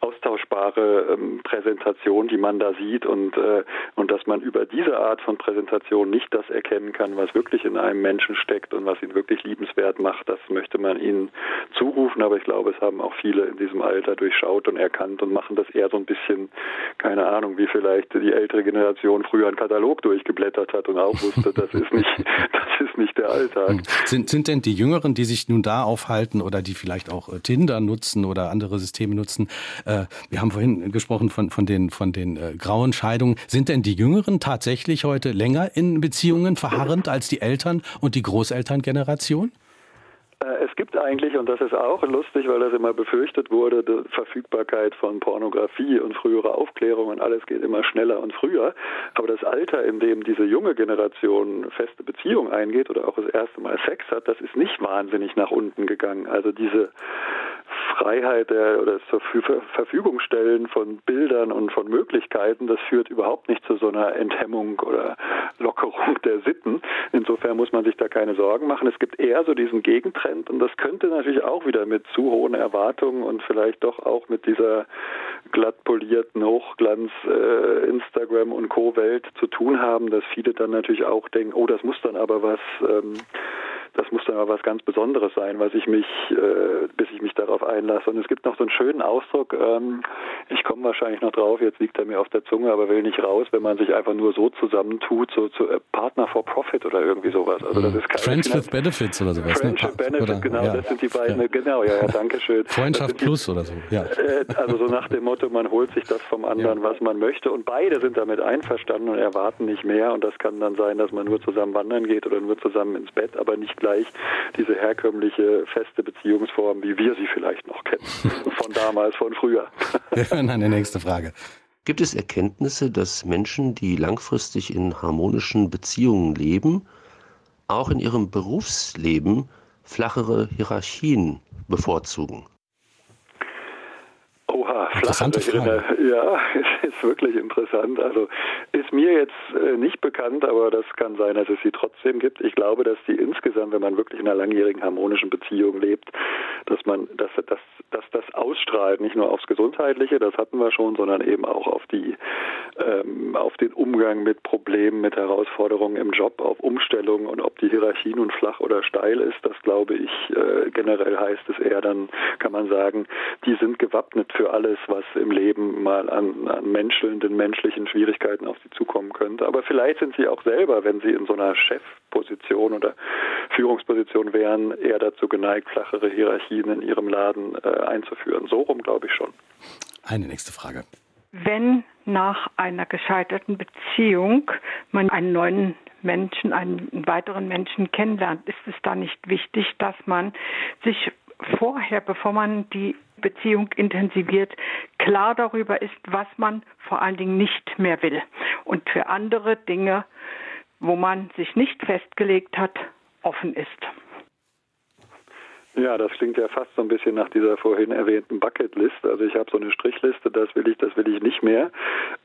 austauschbare ähm, Präsentation, die man da sieht und, äh, und dass man über diese Art von Präsentation nicht das erkennen kann, was wirklich in einem Menschen steckt und was ihn wirklich liebenswert macht, das möchte man ihnen zurufen. Aber ich glaube, es haben auch viele in diesem Alter durchschaut und erkannt und machen das eher so ein bisschen, keine Ahnung, wie vielleicht die ältere Generation früher einen Katalog durchgeblättert hat und auch wusste, das ist nicht, das ist nicht der Alltag. Hm. Sind, sind denn die Jüngeren, die sich nun da aufhalten, aufhalten oder die vielleicht auch äh, Tinder nutzen oder andere Systeme nutzen. Äh, wir haben vorhin gesprochen von, von den, von den äh, grauen Scheidungen. Sind denn die Jüngeren tatsächlich heute länger in Beziehungen verharrend als die Eltern und die Großelterngeneration? Äh, es gibt eigentlich, und das ist auch lustig, weil das immer befürchtet wurde, die Verfügbarkeit von Pornografie und frühere Aufklärung und alles geht immer schneller und früher. Aber das Alter, in dem diese junge Generation feste Beziehung eingeht oder auch das erste Mal Sex hat, das ist nicht wahnsinnig nach unten gegangen. Also diese Freiheit der, oder das zur Verfügung stellen von Bildern und von Möglichkeiten, das führt überhaupt nicht zu so einer Enthemmung oder Lockerung der Sitten. Insofern muss man sich da keine Sorgen machen. Es gibt eher so diesen Gegentrend und das könnte natürlich auch wieder mit zu hohen Erwartungen und vielleicht doch auch mit dieser glatt polierten Hochglanz äh, Instagram und Co. Welt zu tun haben, dass viele dann natürlich auch denken, oh, das muss dann aber was ähm, das muss dann aber was ganz Besonderes sein, was ich mich, äh, bis ich mich darauf einlasse. Und es gibt noch so einen schönen Ausdruck, ähm, ich komme wahrscheinlich noch drauf, jetzt liegt er mir auf der Zunge, aber will nicht raus, wenn man sich einfach nur so zusammentut, so zu äh, Partner for Profit oder irgendwie sowas. Also das ist keine Friends Finanz with Benefits oder sowas. Ne? Friendship ne? Benefit, oder, genau, ja. das sind die beiden, ja. genau, ja, ja, danke schön. Freundschaft Plus oder so, ja. Äh, also so nach dem Motto, man holt sich das vom anderen, ja. was man möchte und beide sind damit einverstanden und erwarten nicht mehr und das kann dann sein, dass man nur zusammen wandern geht oder nur zusammen ins Bett, aber nicht gleich diese herkömmliche feste Beziehungsform, wie wir sie vielleicht noch kennen. Von damals, von früher. Wir hören eine nächste Frage. Gibt es Erkenntnisse, dass Menschen, die langfristig in harmonischen Beziehungen leben, auch in ihrem Berufsleben flachere Hierarchien bevorzugen? Oha, Interessante Frage. Ja, ist wirklich interessant. Also ist mir jetzt äh, nicht bekannt, aber das kann sein, dass es sie trotzdem gibt. Ich glaube, dass die insgesamt, wenn man wirklich in einer langjährigen harmonischen Beziehung lebt, dass man, dass, dass, dass das ausstrahlt, nicht nur aufs Gesundheitliche, das hatten wir schon, sondern eben auch auf die ähm, auf den Umgang mit Problemen, mit Herausforderungen im Job, auf Umstellungen und ob die Hierarchie nun flach oder steil ist, das glaube ich äh, generell heißt es eher, dann kann man sagen, die sind gewappnet für alles, was im Leben mal an, an menschelnden menschlichen Schwierigkeiten auf sie zukommen könnte. Aber vielleicht sind sie auch selber, wenn sie in so einer Chefposition oder Führungsposition wären, eher dazu geneigt, flachere Hierarchien in ihrem Laden äh, einzuführen. So rum glaube ich schon. Eine nächste Frage. Wenn nach einer gescheiterten Beziehung man einen neuen Menschen, einen weiteren Menschen kennenlernt, ist es da nicht wichtig, dass man sich vorher, bevor man die Beziehung intensiviert, klar darüber ist, was man vor allen Dingen nicht mehr will. Und für andere Dinge, wo man sich nicht festgelegt hat, offen ist. Ja, das klingt ja fast so ein bisschen nach dieser vorhin erwähnten Bucketlist. Also ich habe so eine Strichliste, das will ich, das will ich nicht mehr.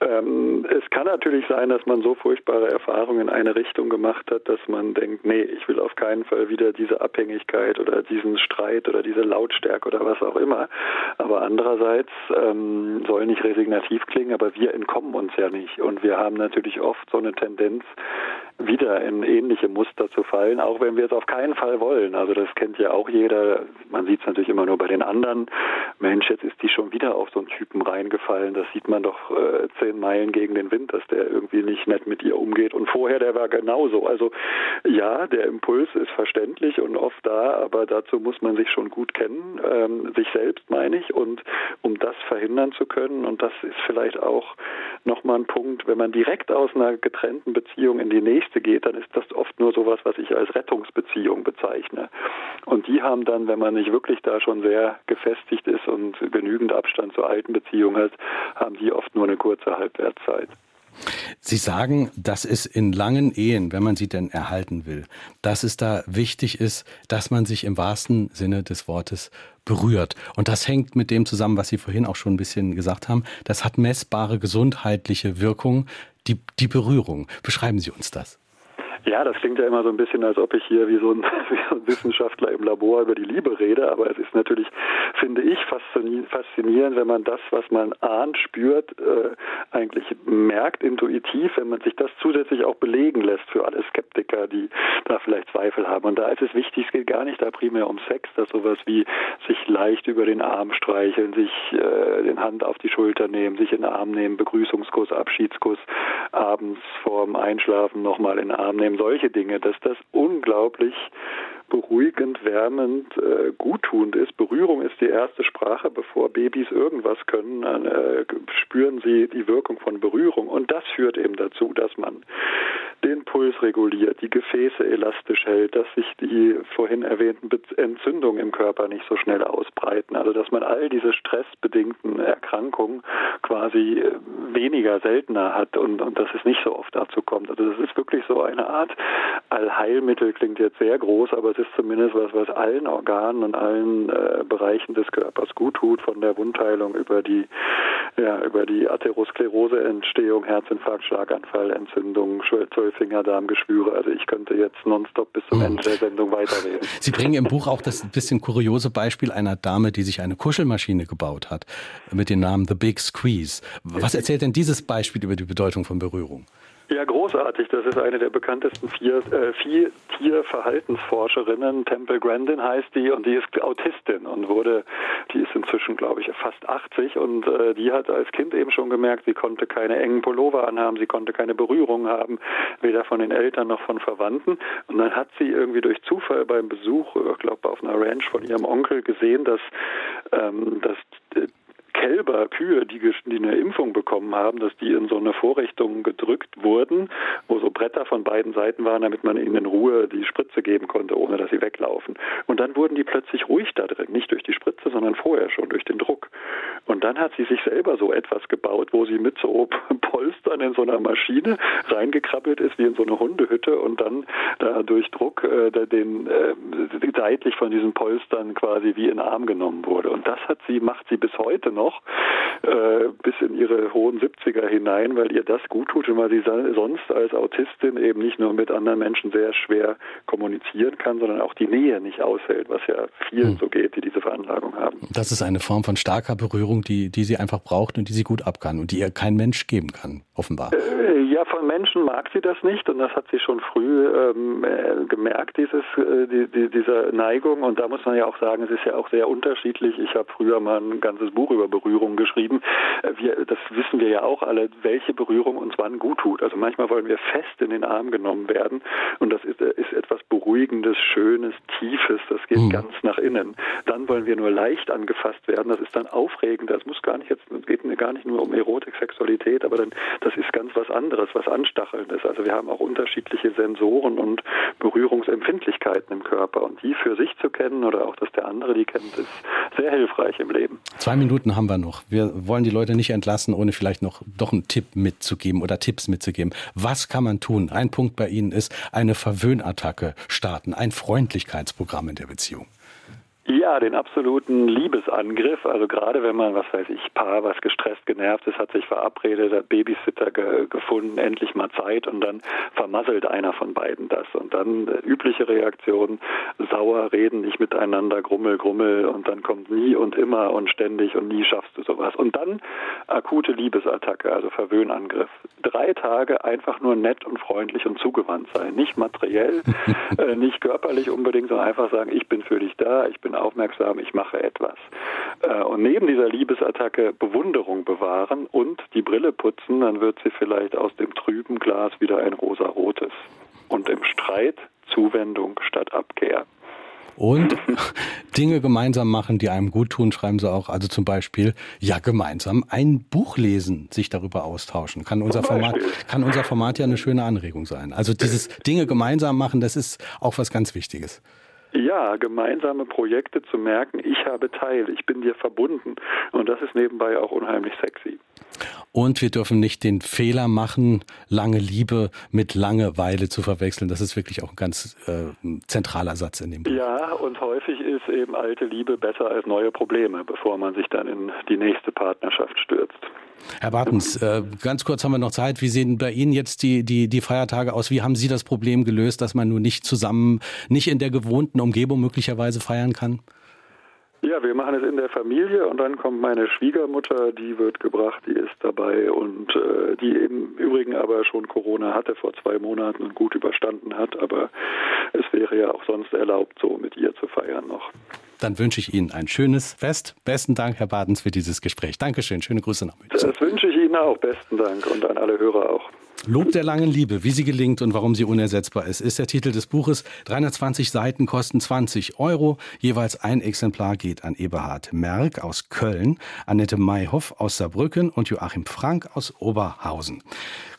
Ähm, es kann natürlich sein, dass man so furchtbare Erfahrungen in eine Richtung gemacht hat, dass man denkt, nee, ich will auf keinen Fall wieder diese Abhängigkeit oder diesen Streit oder diese Lautstärke oder was auch immer. Aber andererseits ähm, soll nicht resignativ klingen, aber wir entkommen uns ja nicht. Und wir haben natürlich oft so eine Tendenz, wieder in ähnliche Muster zu fallen, auch wenn wir es auf keinen Fall wollen. Also das kennt ja auch jeder. Man sieht es natürlich immer nur bei den anderen. Mensch, jetzt ist die schon wieder auf so einen Typen reingefallen. Das sieht man doch äh, zehn Meilen gegen den Wind, dass der irgendwie nicht nett mit ihr umgeht. Und vorher, der war genauso. Also ja, der Impuls ist verständlich und oft da, aber dazu muss man sich schon gut kennen, ähm, sich selbst meine ich. Und um das verhindern zu können, und das ist vielleicht auch nochmal ein Punkt, wenn man direkt aus einer getrennten Beziehung in die nächste nächste geht, dann ist das oft nur sowas, was ich als Rettungsbeziehung bezeichne. Und die haben dann, wenn man nicht wirklich da schon sehr gefestigt ist und genügend Abstand zur alten Beziehung hat, haben die oft nur eine kurze Halbwertszeit. Sie sagen, dass es in langen Ehen, wenn man sie denn erhalten will, dass es da wichtig ist, dass man sich im wahrsten Sinne des Wortes berührt. Und das hängt mit dem zusammen, was Sie vorhin auch schon ein bisschen gesagt haben. Das hat messbare gesundheitliche Wirkung, die, die Berührung. Beschreiben Sie uns das. Ja, das klingt ja immer so ein bisschen, als ob ich hier wie so, ein, wie so ein Wissenschaftler im Labor über die Liebe rede, aber es ist natürlich, finde ich, faszinierend, wenn man das, was man ahnt, spürt, äh, eigentlich merkt intuitiv, wenn man sich das zusätzlich auch belegen lässt für alle Skeptiker, die da vielleicht Zweifel haben. Und da ist es wichtig, es geht gar nicht da primär um Sex, dass sowas wie sich leicht über den Arm streicheln, sich äh, den Hand auf die Schulter nehmen, sich in den Arm nehmen, Begrüßungskuss, Abschiedskuss, abends vorm Einschlafen nochmal in den Arm nehmen, solche Dinge, dass das unglaublich beruhigend, wärmend, äh, guttunend ist. Berührung ist die erste Sprache, bevor Babys irgendwas können, äh, spüren sie die Wirkung von Berührung. Und das führt eben dazu, dass man den Puls reguliert, die Gefäße elastisch hält, dass sich die vorhin erwähnten Entzündungen im Körper nicht so schnell ausbreiten. Also dass man all diese stressbedingten Erkrankungen quasi äh, weniger seltener hat und, und dass es nicht so oft dazu kommt. Also das ist wirklich so eine Art Allheilmittel, klingt jetzt sehr groß, aber es ist zumindest was, was allen Organen und allen äh, Bereichen des Körpers gut tut, von der Wundheilung über die, ja, über die Atheroskleroseentstehung, Herzinfarkt, Schlaganfall, Entzündung, Zwölffingerdarmgeschwüre. Also ich könnte jetzt nonstop bis zum Ende der Sendung weiterreden. Sie bringen im Buch auch das bisschen kuriose Beispiel einer Dame, die sich eine Kuschelmaschine gebaut hat, mit dem Namen The Big Squeeze. Was erzählt denn dieses Beispiel über die Bedeutung von Berührung? Ja, großartig. Das ist eine der bekanntesten vier, äh, vier Tierverhaltensforscherinnen. Temple Grandin heißt die und die ist Autistin und wurde, die ist inzwischen, glaube ich, fast 80 und äh, die hat als Kind eben schon gemerkt, sie konnte keine engen Pullover anhaben, sie konnte keine Berührung haben, weder von den Eltern noch von Verwandten. Und dann hat sie irgendwie durch Zufall beim Besuch, ich glaube auf einer Ranch von ihrem Onkel gesehen, dass, ähm, dass Kälber, Kühe, die, die eine Impfung bekommen haben, dass die in so eine Vorrichtung gedrückt wurden, wo so Bretter von beiden Seiten waren, damit man ihnen in Ruhe die Spritze geben konnte, ohne dass sie weglaufen. Und dann wurden die plötzlich ruhig da drin, nicht durch die Spritze, sondern vorher schon durch den Druck. Und dann hat sie sich selber so etwas gebaut, wo sie mit so Polstern in so einer Maschine reingekrabbelt ist, wie in so eine Hundehütte und dann da durch Druck äh, den äh, seitlich von diesen Polstern quasi wie in den Arm genommen wurde. Und das hat sie, macht sie bis heute noch noch äh, bis in ihre hohen 70er hinein, weil ihr das gut tut und weil sie sonst als Autistin eben nicht nur mit anderen Menschen sehr schwer kommunizieren kann, sondern auch die Nähe nicht aushält, was ja vielen hm. so geht, die diese Veranlagung haben. Das ist eine Form von starker Berührung, die, die sie einfach braucht und die sie gut ab kann und die ihr kein Mensch geben kann. offenbar. Äh, ja, von Menschen mag sie das nicht und das hat sie schon früh ähm, äh, gemerkt, dieses, äh, die, die, dieser Neigung. Und da muss man ja auch sagen, es ist ja auch sehr unterschiedlich. Ich habe früher mal ein ganzes Buch über Berührung geschrieben. Äh, wir, das wissen wir ja auch alle, welche Berührung uns wann gut tut. Also manchmal wollen wir fest in den Arm genommen werden und das ist, äh, ist etwas Beruhigendes, Schönes, Tiefes. Das geht mhm. ganz nach innen. Dann wollen wir nur leicht angefasst werden. Das ist dann aufregend. Das muss gar nicht jetzt, geht gar nicht nur um Erotik, Sexualität, aber dann das ist ganz was anderes, was anstachelndes. Also wir haben auch unterschiedliche Sensoren und Berührungsempfindlichkeiten im Körper und die für sich zu kennen oder auch, dass der andere die kennt, ist sehr hilfreich im Leben. Zwei Minuten haben wir noch. Wir wollen die Leute nicht entlassen, ohne vielleicht noch doch einen Tipp mitzugeben oder Tipps mitzugeben. Was kann man tun? Ein Punkt bei Ihnen ist eine Verwöhnattacke starten, ein Freundlichkeitsprogramm in der Beziehung. Ja, den absoluten Liebesangriff. Also gerade wenn man, was weiß ich, Paar, was gestresst, genervt ist, hat sich verabredet, hat Babysitter ge gefunden, endlich mal Zeit und dann vermasselt einer von beiden das. Und dann äh, übliche Reaktion, sauer, reden nicht miteinander, grummel, grummel und dann kommt nie und immer und ständig und nie schaffst du sowas. Und dann akute Liebesattacke, also Verwöhnangriff. Drei Tage einfach nur nett und freundlich und zugewandt sein. Nicht materiell, äh, nicht körperlich unbedingt, sondern einfach sagen, ich bin für dich da, ich bin aufmerksam, ich mache etwas. Äh, und neben dieser Liebesattacke Bewunderung bewahren und die Brille putzen, dann wird sie vielleicht aus dem trüben Glas wieder ein rosarotes. Und im Streit Zuwendung statt Abkehr. Und Dinge gemeinsam machen, die einem gut tun, schreiben sie auch. Also zum Beispiel, ja, gemeinsam ein Buch lesen, sich darüber austauschen. Kann unser Format, kann unser Format ja eine schöne Anregung sein. Also dieses Dinge gemeinsam machen, das ist auch was ganz Wichtiges. Ja, gemeinsame Projekte zu merken, ich habe Teil, ich bin dir verbunden. Und das ist nebenbei auch unheimlich sexy. Und wir dürfen nicht den Fehler machen, lange Liebe mit Langeweile zu verwechseln. Das ist wirklich auch ein ganz äh, zentraler Satz in dem Buch. Ja, und häufig ist eben alte Liebe besser als neue Probleme, bevor man sich dann in die nächste Partnerschaft stürzt. Herr Bartens, äh, ganz kurz haben wir noch Zeit. Wie sehen bei Ihnen jetzt die, die, die Feiertage aus? Wie haben Sie das Problem gelöst, dass man nur nicht zusammen, nicht in der gewohnten Umgebung möglicherweise feiern kann? Ja, wir machen es in der Familie und dann kommt meine Schwiegermutter, die wird gebracht, die ist dabei und äh, die im Übrigen aber schon Corona hatte vor zwei Monaten und gut überstanden hat, aber es wäre ja auch sonst erlaubt, so mit ihr zu feiern noch. Dann wünsche ich Ihnen ein schönes Fest. Besten Dank, Herr Badens, für dieses Gespräch. Dankeschön. Schöne Grüße nach München. Das wünsche ich Ihnen auch. Besten Dank und an alle Hörer auch. Lob der langen Liebe, wie sie gelingt und warum sie unersetzbar ist, ist der Titel des Buches. 320 Seiten kosten 20 Euro. Jeweils ein Exemplar geht an Eberhard Merck aus Köln, Annette Mayhoff aus Saarbrücken und Joachim Frank aus Oberhausen.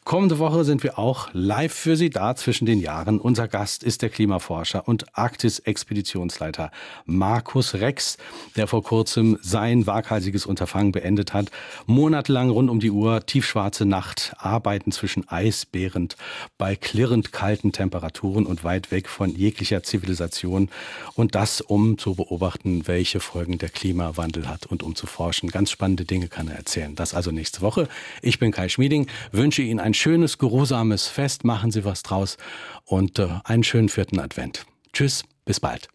Kommende Woche sind wir auch live für Sie da zwischen den Jahren. Unser Gast ist der Klimaforscher und Arktis-Expeditionsleiter Markus Rex, der vor kurzem sein waghalsiges Unterfangen beendet hat. Monatelang rund um die Uhr, tiefschwarze Nacht, Arbeiten zwischen Eisbärend bei klirrend kalten Temperaturen und weit weg von jeglicher Zivilisation. Und das, um zu beobachten, welche Folgen der Klimawandel hat und um zu forschen. Ganz spannende Dinge kann er erzählen. Das also nächste Woche. Ich bin Kai Schmieding, wünsche Ihnen ein schönes, geruhsames Fest. Machen Sie was draus und äh, einen schönen vierten Advent. Tschüss, bis bald.